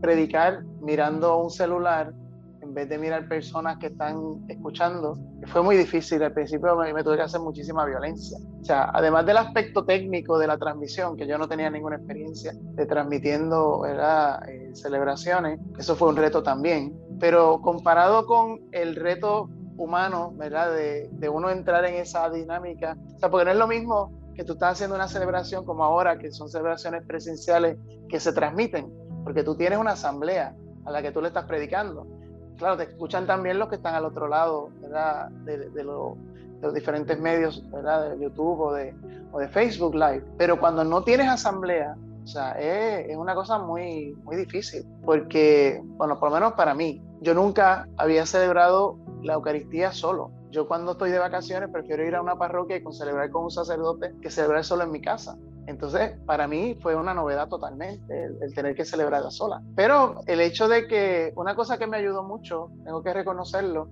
predicar mirando un celular en vez de mirar personas que están escuchando, fue muy difícil. Al principio me, me tuve que hacer muchísima violencia. O sea, además del aspecto técnico de la transmisión, que yo no tenía ninguna experiencia de transmitiendo eh, celebraciones, eso fue un reto también. Pero comparado con el reto humano, ¿verdad? De, de uno entrar en esa dinámica, o sea, porque no es lo mismo que tú estás haciendo una celebración como ahora, que son celebraciones presenciales que se transmiten, porque tú tienes una asamblea a la que tú le estás predicando claro, te escuchan también los que están al otro lado, ¿verdad? De, los diferentes medios, ¿verdad? De YouTube o de, o de Facebook Live. Pero cuando no tienes asamblea, o sea, es, es, una cosa muy, muy difícil, porque, bueno, por lo menos para mí, yo nunca había celebrado la Eucaristía solo. Yo cuando estoy de vacaciones prefiero ir a una parroquia y con celebrar con un sacerdote que celebrar solo en mi casa. Entonces, para mí fue una novedad totalmente el, tener que celebrarla sola. Pero el hecho de que una cosa que me ayudó mucho, tengo que reconocerlo,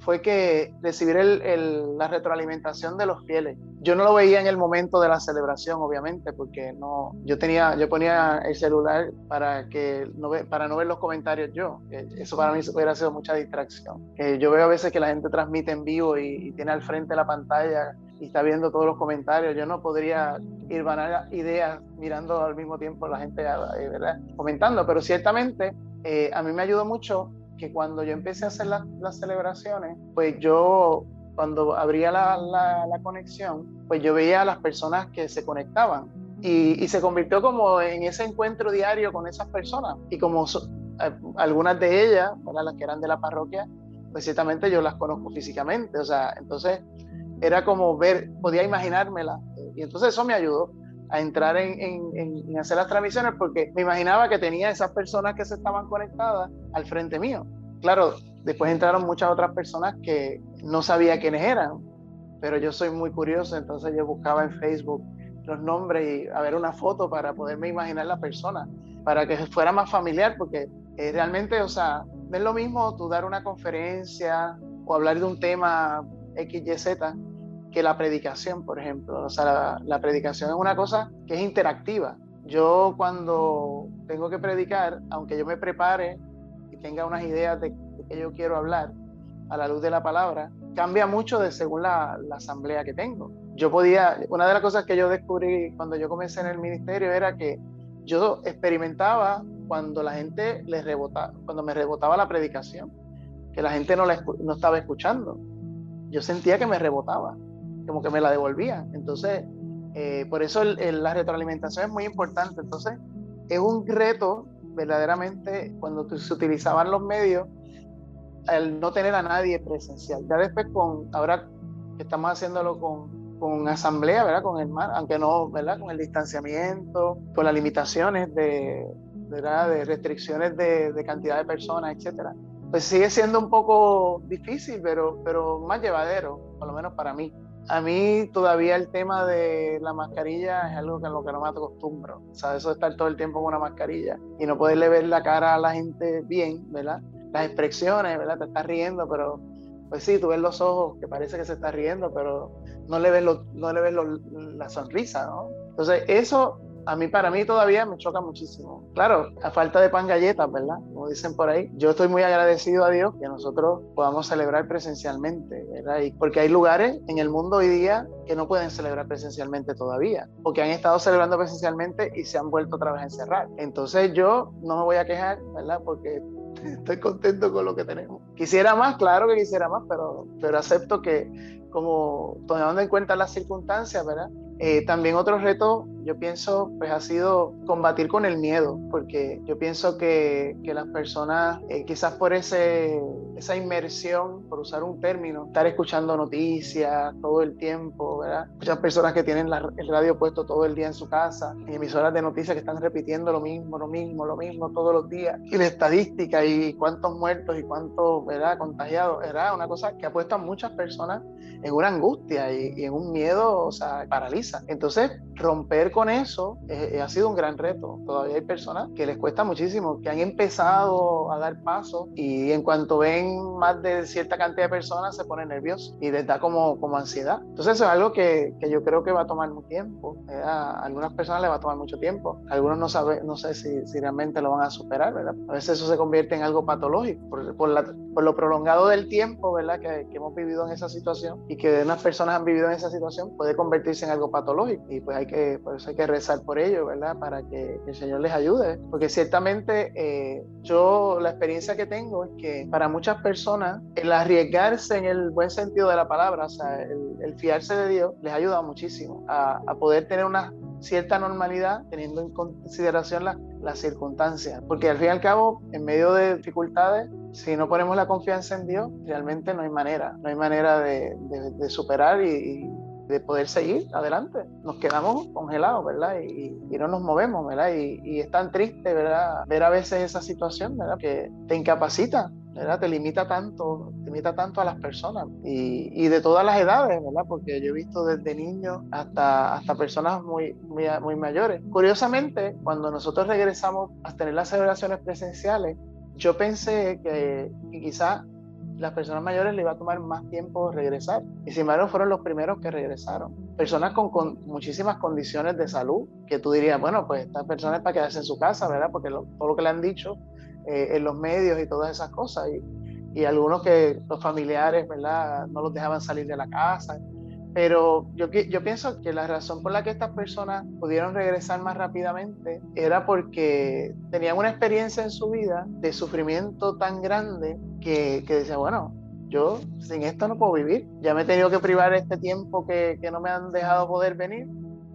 fue que recibir el, la retroalimentación de los fieles. Yo no lo veía en el momento de la celebración, obviamente, porque no, yo tenía, yo ponía el celular para que no para no ver los comentarios yo. Eso para mí hubiera sido mucha distracción. yo veo a veces que la gente transmite en vivo y, y tiene al frente la pantalla y está viendo todos los comentarios. Yo no podría ir a ideas mirando al mismo tiempo la gente eh, ¿verdad? comentando, pero ciertamente eh, a mí me ayudó mucho que cuando yo empecé a hacer las celebraciones, pues yo cuando abría la, la, conexión, pues yo veía a las personas que se conectaban y, se convirtió como en ese encuentro diario con esas personas y como algunas de ellas, ¿verdad? las que eran de la parroquia, pues ciertamente yo las conozco físicamente, o sea, entonces era como ver, podía imaginármela. Y entonces eso me ayudó a entrar en, hacer las transmisiones porque me imaginaba que tenía esas personas que se estaban conectadas al frente mío. Claro, después entraron muchas otras personas que no sabía quiénes eran, pero yo soy muy curioso, entonces yo buscaba en Facebook los nombres y a ver una foto para poderme imaginar la persona, para que fuera más familiar, porque eh, realmente, o sea, no es lo mismo tú dar una conferencia o hablar de un tema XYZ que la predicación, por ejemplo. O sea, la, predicación es una cosa que es interactiva. Yo cuando tengo que predicar, aunque yo me prepare y tenga unas ideas de, que yo quiero hablar a la luz de la palabra, cambia mucho de según la, asamblea que tengo. Yo podía, una de las cosas que yo descubrí cuando yo comencé en el ministerio era que yo experimentaba cuando la gente les rebotaba, cuando me rebotaba la predicación, que la gente no, la, no estaba escuchando. Yo sentía que me rebotaba como que me la devolvían. Entonces, eh, por eso la retroalimentación es muy importante. Entonces, es un reto verdaderamente cuando se utilizaban los medios, el no tener a nadie presencial. Ya después, con, ahora estamos haciéndolo con, con asamblea, ¿verdad? Con el mar, aunque no, ¿verdad? Con el distanciamiento, con las limitaciones de, de restricciones de, de cantidad de personas, etcétera. Pues sigue siendo un poco difícil, pero, pero más llevadero, por lo menos para mí. A mí todavía el tema de la mascarilla es algo que en lo que no me acostumbro. O sea, eso de estar todo el tiempo con una mascarilla y no poderle ver la cara a la gente bien, ¿verdad? Las expresiones, ¿verdad? Te estás riendo, pero pues sí, tú ves los ojos que parece que se está riendo, pero no le ves, no le ves la sonrisa, ¿no? Entonces, eso a mí, para mí todavía me choca muchísimo. Claro, a falta de pan galletas, ¿verdad? Como dicen por ahí. Yo estoy muy agradecido a Dios que nosotros podamos celebrar presencialmente, ¿verdad? Y porque hay lugares en el mundo hoy día que no pueden celebrar presencialmente todavía, porque han estado celebrando presencialmente y se han vuelto otra vez a encerrar. Entonces yo no me voy a quejar, ¿verdad? Porque estoy contento con lo que tenemos. Quisiera más, claro que quisiera más, pero, pero acepto que como tomando en cuenta las circunstancias, ¿verdad? Eh, también otro reto, yo pienso, pues ha sido combatir con el miedo, porque yo pienso que, que las personas, eh, quizás por ese, esa inmersión, por usar un término, estar escuchando noticias todo el tiempo, ¿verdad? Muchas personas que tienen el radio puesto todo el día en su casa, emisoras de noticias que están repitiendo lo mismo, lo mismo, lo mismo todos los días, y la estadística y cuántos muertos y cuántos, ¿verdad? Contagiados, ¿verdad? Una cosa que ha puesto a muchas personas en una angustia y, y en un miedo, o sea, entonces, romper con eso eh, eh, ha sido un gran reto. Todavía hay personas que les cuesta muchísimo, que han empezado a dar pasos y en cuanto ven más de cierta cantidad de personas se ponen nerviosos y les da como, como ansiedad. Entonces, eso es algo que, que yo creo que va a tomar mucho tiempo. A algunas personas les va a tomar mucho tiempo. Algunos no, sabe, no sé si, si realmente lo van a superar, ¿verdad? A veces eso se convierte en algo patológico por, por, la, por lo prolongado del tiempo, ¿verdad? Que, que hemos vivido en esa situación y que unas personas han vivido en esa situación puede convertirse en algo patológico y pues hay que, por eso hay que rezar por ello, ¿verdad? Para que el Señor les ayude, porque ciertamente eh, yo la experiencia que tengo es que para muchas personas el arriesgarse en el buen sentido de la palabra, o sea, el, fiarse de Dios, les ayuda muchísimo a, a, poder tener una cierta normalidad teniendo en consideración las circunstancias, porque al fin y al cabo, en medio de dificultades, si no ponemos la confianza en Dios, realmente no hay manera, no hay manera de, de, superar y de poder seguir adelante. Nos quedamos congelados, ¿verdad? Y, y no nos movemos, ¿verdad? Y, y, es tan triste, ¿verdad? Ver a veces esa situación, ¿verdad? Que te incapacita, ¿verdad? Te limita tanto, te limita tanto a las personas y, y de todas las edades, ¿verdad? Porque yo he visto desde niños hasta, hasta personas muy, muy, muy mayores. Curiosamente, cuando nosotros regresamos a tener las celebraciones presenciales, yo pensé que, que quizás las personas mayores le iba a tomar más tiempo regresar. Y sin embargo fueron los primeros que regresaron. Personas con, con muchísimas condiciones de salud, que tú dirías, bueno, pues estas personas para quedarse en su casa, ¿verdad? Porque todo lo que le han dicho eh, en los medios y todas esas cosas. Y, y algunos que los familiares, ¿verdad? No los dejaban salir de la casa. Pero yo, yo pienso que la razón por la que estas personas pudieron regresar más rápidamente era porque tenían una experiencia en su vida de sufrimiento tan grande que, que decía, bueno, yo sin esto no puedo vivir. Ya me he tenido que privar este tiempo que, que no me han dejado poder venir,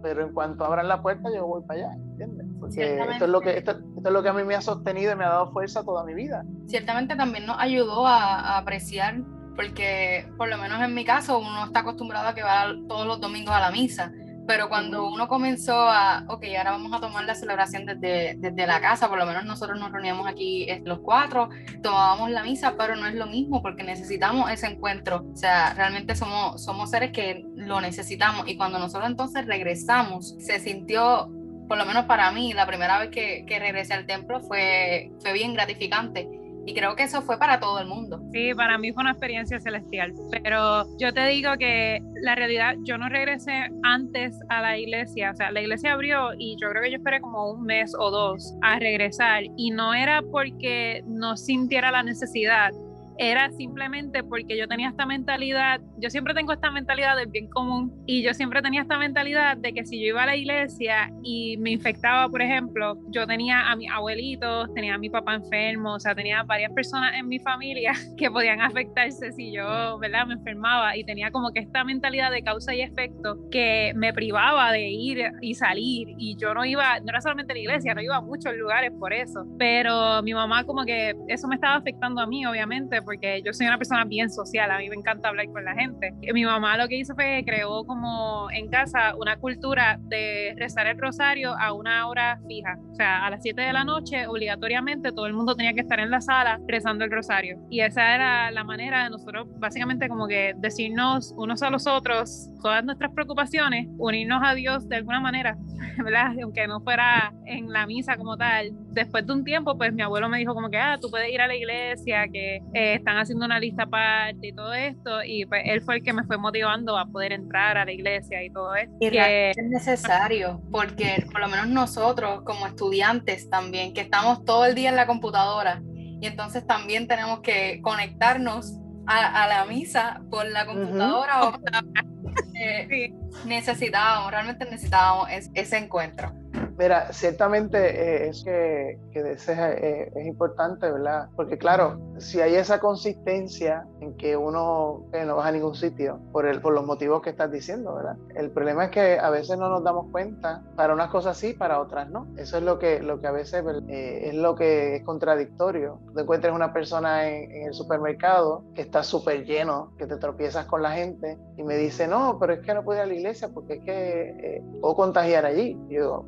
pero en cuanto abran la puerta yo voy para allá, ¿entiendes? Porque esto es, lo que, esto, esto, es lo que a mí me ha sostenido y me ha dado fuerza toda mi vida. Ciertamente también nos ayudó a, a apreciar porque por lo menos en mi caso uno está acostumbrado a que va todos los domingos a la misa, pero cuando uno comenzó a, ok, ahora vamos a tomar la celebración desde, desde la casa, por lo menos nosotros nos reuníamos aquí los cuatro, tomábamos la misa, pero no es lo mismo porque necesitamos ese encuentro, o sea, realmente somos, somos seres que lo necesitamos. Y cuando nosotros entonces regresamos, se sintió por lo menos para mí, la primera vez que, que regresé al templo fue, fue bien gratificante y creo que eso fue para todo el mundo. Sí, para mí fue una experiencia celestial. Pero yo te digo que la realidad, yo no regresé antes a la iglesia. O sea, la iglesia abrió y yo creo que yo esperé como un mes o dos a regresar. Y no era porque no sintiera la necesidad, era simplemente porque yo tenía esta mentalidad, yo siempre tengo esta mentalidad del bien común y yo siempre tenía esta mentalidad de que si yo iba a la iglesia y me infectaba, por ejemplo, yo tenía a mis abuelitos, tenía a mi papá enfermo, o sea, tenía varias personas en mi familia que podían afectarse si yo, ¿verdad?, me enfermaba y tenía como que esta mentalidad de causa y efecto que me privaba de ir y salir y yo no iba, no era solamente a la iglesia, no iba a muchos lugares por eso, pero mi mamá como que eso me estaba afectando a mí, obviamente, porque yo soy una persona bien social, a mí me encanta hablar con la gente. Mi mamá lo que hizo fue creó como en casa una cultura de rezar el rosario a una hora fija. O sea, a las 7 de la noche, obligatoriamente, todo el mundo tenía que estar en la sala rezando el rosario. Y esa era la manera de nosotros, básicamente, como que decirnos unos a los otros todas nuestras preocupaciones, unirnos a Dios de alguna manera, ¿verdad? Aunque no fuera en la misa como tal. Después de un tiempo, pues mi abuelo me dijo como que, ah, tú puedes ir a la iglesia, que eh, están haciendo una lista aparte y todo esto, y pues él fue el que me fue motivando a poder entrar a la iglesia y todo esto. Y que... es necesario, porque por lo menos nosotros como estudiantes también, que estamos todo el día en la computadora, y entonces también tenemos que conectarnos a, a la misa por la computadora uh -huh. o eh, sí. necesitábamos, realmente necesitábamos es, ese encuentro. Mira, ciertamente eh, es que, que desea, eh, es importante, ¿verdad? Porque claro, si hay esa consistencia en que uno eh, no va a ningún sitio por, el, por los motivos que estás diciendo, ¿verdad? El problema es que a veces no nos damos cuenta, para unas cosas sí, para otras no. Eso es lo que, lo que a veces eh, es lo que es contradictorio. Te encuentras una persona en, en el supermercado que está súper lleno, que te tropiezas con la gente y me dice, no, pero es que no puedo ir a la iglesia porque es que eh, puedo contagiar allí. Yo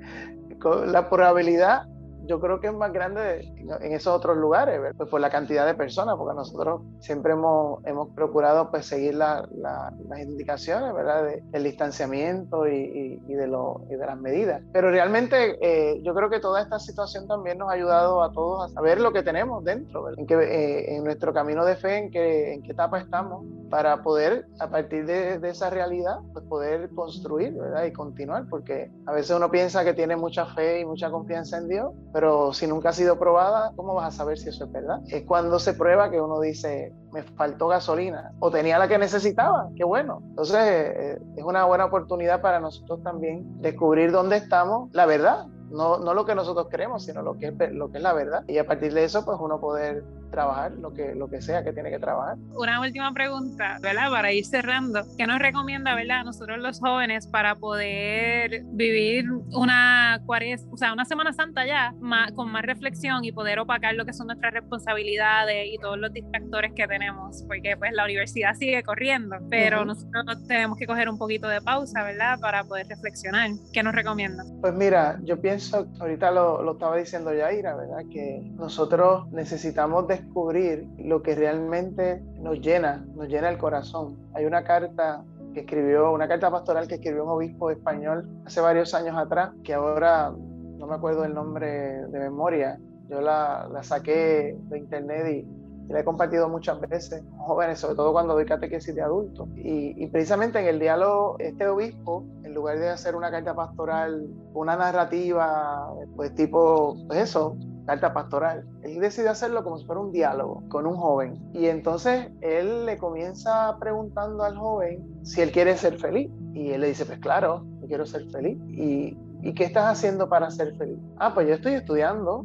la probabilidad yo creo que es más grande en esos otros lugares, pues por la cantidad de personas, porque nosotros siempre hemos, hemos procurado pues seguir la, la, las indicaciones, ¿verdad? De, del distanciamiento y, y, de lo, y, de las medidas. Pero realmente eh, yo creo que toda esta situación también nos ha ayudado a todos a saber lo que tenemos dentro. En, que, eh, en nuestro camino de fe, en qué, en qué etapa estamos, para poder, a partir de, de esa realidad, pues poder construir, ¿verdad? Y continuar, porque a veces uno piensa que tiene mucha fe y mucha confianza en Dios, pero si nunca ha sido probada, ¿cómo vas a saber si eso es verdad? Es cuando se prueba que uno dice, me faltó gasolina o tenía la que necesitaba, qué bueno. Entonces eh, es una buena oportunidad para nosotros también descubrir dónde estamos, la verdad, no, no lo que nosotros queremos, sino lo que, es, lo que es la verdad. Y a partir de eso, pues uno poder trabajar lo que, lo que sea que tiene que trabajar. Una última pregunta, ¿verdad? Para ir cerrando. ¿Qué nos recomienda, verdad, nosotros los jóvenes para poder vivir una o sea, una Semana Santa ya más, con más reflexión y poder opacar lo que son nuestras responsabilidades y todos los distractores que tenemos? Porque pues la universidad sigue corriendo, pero uh -huh. nosotros tenemos que coger un poquito de pausa, ¿verdad? Para poder reflexionar. ¿Qué nos recomienda? Pues mira, yo pienso, ahorita lo, lo estaba diciendo Yaira, ¿verdad? Que nosotros necesitamos de descubrir lo que realmente nos llena, nos llena el corazón. Hay una carta que escribió, una carta pastoral que escribió un obispo español hace varios años atrás, que ahora no me acuerdo el nombre de memoria, yo la, la saqué de internet y y la he compartido muchas veces jóvenes, sobre todo cuando doy catequesis de adultos. Y, y precisamente en el diálogo, este obispo, en lugar de hacer una carta pastoral, una narrativa, pues tipo, pues eso, carta pastoral. Él decide hacerlo como si fuera un diálogo con un joven. Y entonces él le comienza preguntando al joven si él quiere ser feliz. Y él le dice, pues claro, yo quiero ser feliz. Y ¿Y qué estás haciendo para ser feliz? Ah, pues yo estoy estudiando,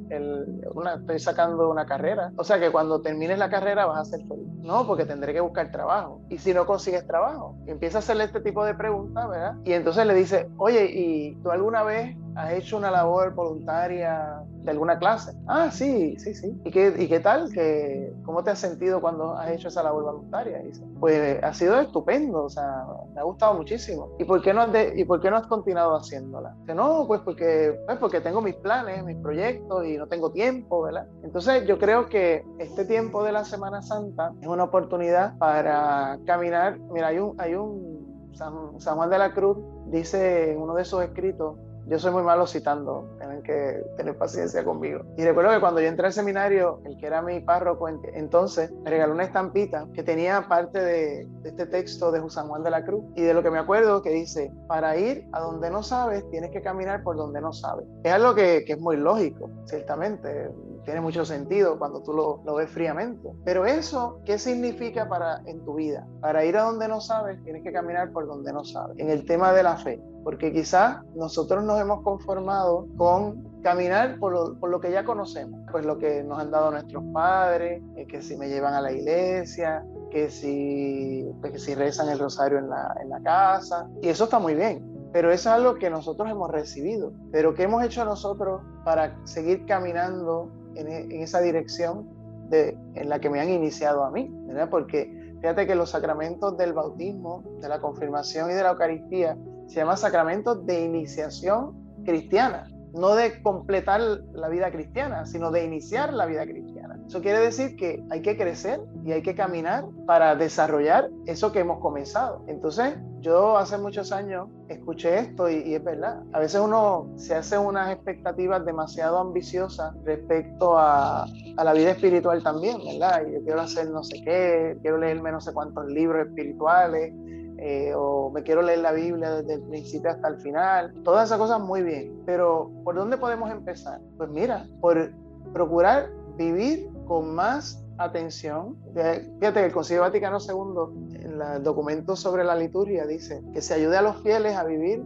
una, estoy sacando una carrera. O sea que cuando termines la carrera vas a ser feliz. No, porque tendré que buscar trabajo. Y si no consigues trabajo, empieza a hacerle este tipo de preguntas, ¿verdad? Y entonces le dice, oye, ¿y tú alguna vez has hecho una labor voluntaria de alguna clase? Ah, sí, sí, sí. ¿Y qué, y qué tal? ¿Qué, ¿Cómo te has sentido cuando has hecho esa labor voluntaria? dice, pues ha sido estupendo, o sea, me ha gustado muchísimo. ¿Y por qué no has, ¿y por qué no has continuado haciéndola? Que no, pues porque, pues porque tengo mis planes, mis proyectos y no tengo tiempo, ¿verdad? Entonces yo creo que este tiempo de la Semana Santa es una oportunidad para caminar. Mira, hay un, hay un San, San Juan de la Cruz dice en uno de sus escritos yo soy muy malo citando, tienen que tener paciencia conmigo. Y recuerdo que cuando yo entré al seminario, el que era mi párroco entonces me regaló una estampita que tenía parte de, este texto de San Juan de la Cruz. Y de lo que me acuerdo que dice, para ir a donde no sabes, tienes que caminar por donde no sabes. Es algo que, que es muy lógico, ciertamente tiene mucho sentido cuando tú lo, lo, ves fríamente. Pero eso, ¿qué significa para en tu vida? Para ir a donde no sabes, tienes que caminar por donde no sabes. En el tema de la fe, porque quizás nosotros nos hemos conformado con caminar por lo, por lo, que ya conocemos, pues lo que nos han dado nuestros padres, eh, que si me llevan a la iglesia, que si, pues que si rezan el rosario en la, en la casa, y eso está muy bien, pero eso es algo que nosotros hemos recibido. Pero ¿qué hemos hecho nosotros para seguir caminando en, en esa dirección de, en la que me han iniciado a mí? Porque fíjate que los sacramentos del bautismo, de la confirmación y de la Eucaristía se llaman sacramentos de iniciación cristiana no de completar la vida cristiana, sino de iniciar la vida cristiana. Eso quiere decir que hay que crecer y hay que caminar para desarrollar eso que hemos comenzado. Entonces, yo hace muchos años escuché esto y, es verdad. A veces uno se hace unas expectativas demasiado ambiciosas respecto a, la vida espiritual también, ¿verdad? Yo quiero hacer no sé qué, quiero leerme no sé cuántos libros espirituales, eh, o me quiero leer la Biblia desde el principio hasta el final. Todas esas cosas muy bien, pero ¿por dónde podemos empezar? Pues mira, por procurar vivir con más atención. Fíjate que el Concilio Vaticano II, en el documento sobre la liturgia, dice que se ayude a los fieles a vivir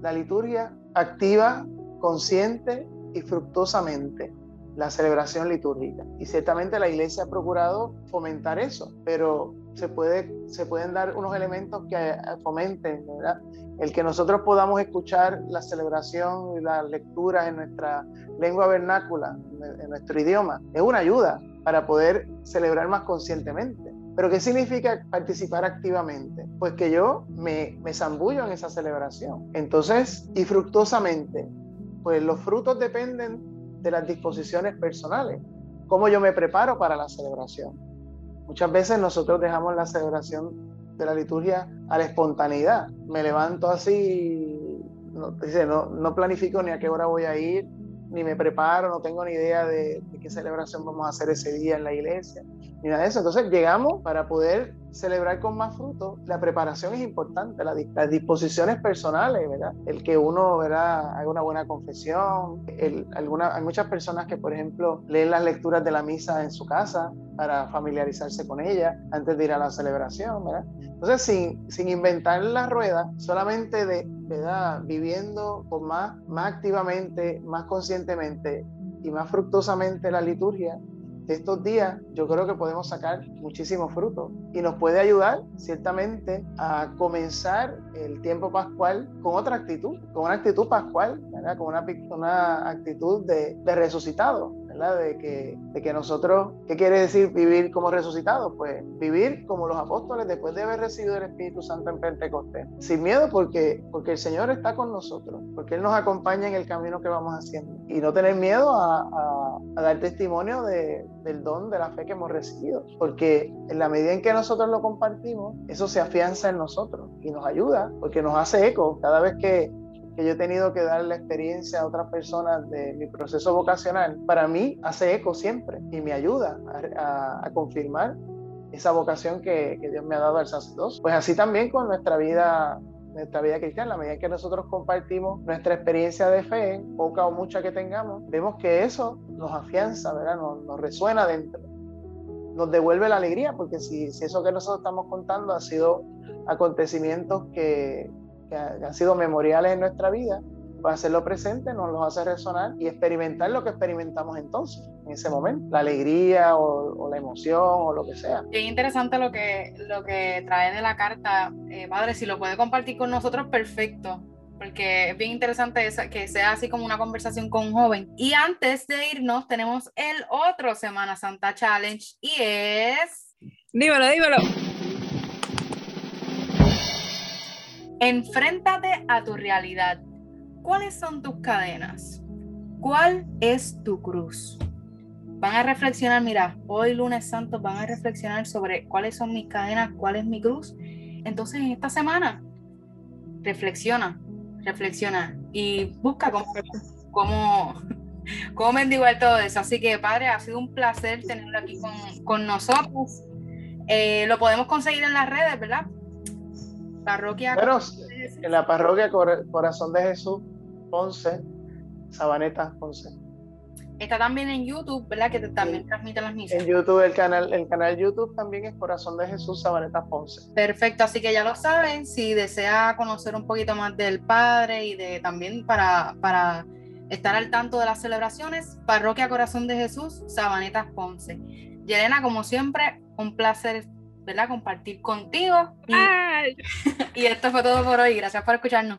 la liturgia activa, consciente y fructuosamente la celebración litúrgica. Y ciertamente la Iglesia ha procurado fomentar eso, pero se, puede, se pueden dar unos elementos que eh, fomenten, ¿verdad? El que nosotros podamos escuchar la celebración y las lecturas en nuestra lengua vernácula, en nuestro idioma, es una ayuda para poder celebrar más conscientemente. Pero ¿qué significa participar activamente? Pues que yo me, me zambullo en esa celebración. Entonces, y fructuosamente, pues los frutos dependen de las disposiciones personales. Cómo yo me preparo para la celebración. Muchas veces nosotros dejamos la celebración de la liturgia a la espontaneidad. Me levanto así, no, dice, no, no planifico ni a qué hora voy a ir, ni me preparo, no tengo ni idea de, qué celebración vamos a hacer ese día en la iglesia, ni nada de eso. Entonces llegamos para poder celebrar con más fruto. La preparación es importante, la, las disposiciones personales, ¿verdad? El que uno, ¿verdad? Haga una buena confesión. El, alguna, hay muchas personas que, por ejemplo, leen las lecturas de la misa en su casa para familiarizarse con ella antes de ir a la celebración, ¿verdad? Entonces, sin, sin inventar la rueda, solamente de, ¿verdad? Viviendo con más, más activamente, más conscientemente y más fructuosamente la liturgia, de estos días yo creo que podemos sacar muchísimos frutos y nos puede ayudar ciertamente a comenzar el tiempo pascual con otra actitud, con una actitud pascual, con una, actitud de resucitado, de que, de que nosotros, ¿qué quiere decir vivir como resucitados? Pues vivir como los apóstoles después de haber recibido el Espíritu Santo en Pentecostés. Sin miedo porque, porque el Señor está con nosotros, porque Él nos acompaña en el camino que vamos haciendo. Y no tener miedo a, a, dar testimonio de, del don de la fe que hemos recibido. Porque en la medida en que nosotros lo compartimos, eso se afianza en nosotros y nos ayuda, porque nos hace eco cada vez que que yo he tenido que dar la experiencia a otras personas de mi proceso vocacional, para mí hace eco siempre y me ayuda a, confirmar esa vocación que, que, Dios me ha dado al sacerdocio. Pues así también con nuestra vida nuestra vida cristiana, a medida que nosotros compartimos nuestra experiencia de fe, poca o mucha que tengamos, vemos que eso nos afianza, ¿verdad? Nos, nos resuena dentro, nos devuelve la alegría, porque si, si, eso que nosotros estamos contando ha sido acontecimientos que, que han sido memoriales en nuestra vida, pues hacerlo presente nos lo hace resonar y experimentar lo que experimentamos entonces, en ese momento, la alegría o, la emoción o lo que sea. Es interesante lo que, lo que trae de la carta, eh, padre, si lo puede compartir con nosotros, perfecto, porque es bien interesante esa, que sea así como una conversación con un joven. Y antes de irnos, tenemos el otro Semana Santa Challenge y es... Dímelo, dímelo. Enfréntate a tu realidad. ¿Cuáles son tus cadenas? ¿Cuál es tu cruz? Van a reflexionar, mira, hoy lunes santo van a reflexionar sobre cuáles son mis cadenas, cuál es mi cruz. Entonces, en esta semana, reflexiona, reflexiona y busca cómo, cómo, cómo mendigar todo eso. Así que, padre, ha sido un placer tenerlo aquí con, nosotros. Eh, lo podemos conseguir en las redes, ¿verdad? Parroquia. en la parroquia Corazón de Jesús Ponce, Sabaneta Ponce. Está también en YouTube, ¿verdad? Que también transmite las misas. En YouTube, el canal, el canal YouTube también es Corazón de Jesús Sabaneta Ponce. Perfecto, así que ya lo saben, si desea conocer un poquito más del Padre y de también para, para estar al tanto de las celebraciones, Parroquia Corazón de Jesús, Sabanetas Ponce. Yelena, como siempre, un placer ¿verdad? compartir contigo. y esto fue todo por hoy. Gracias por escucharnos.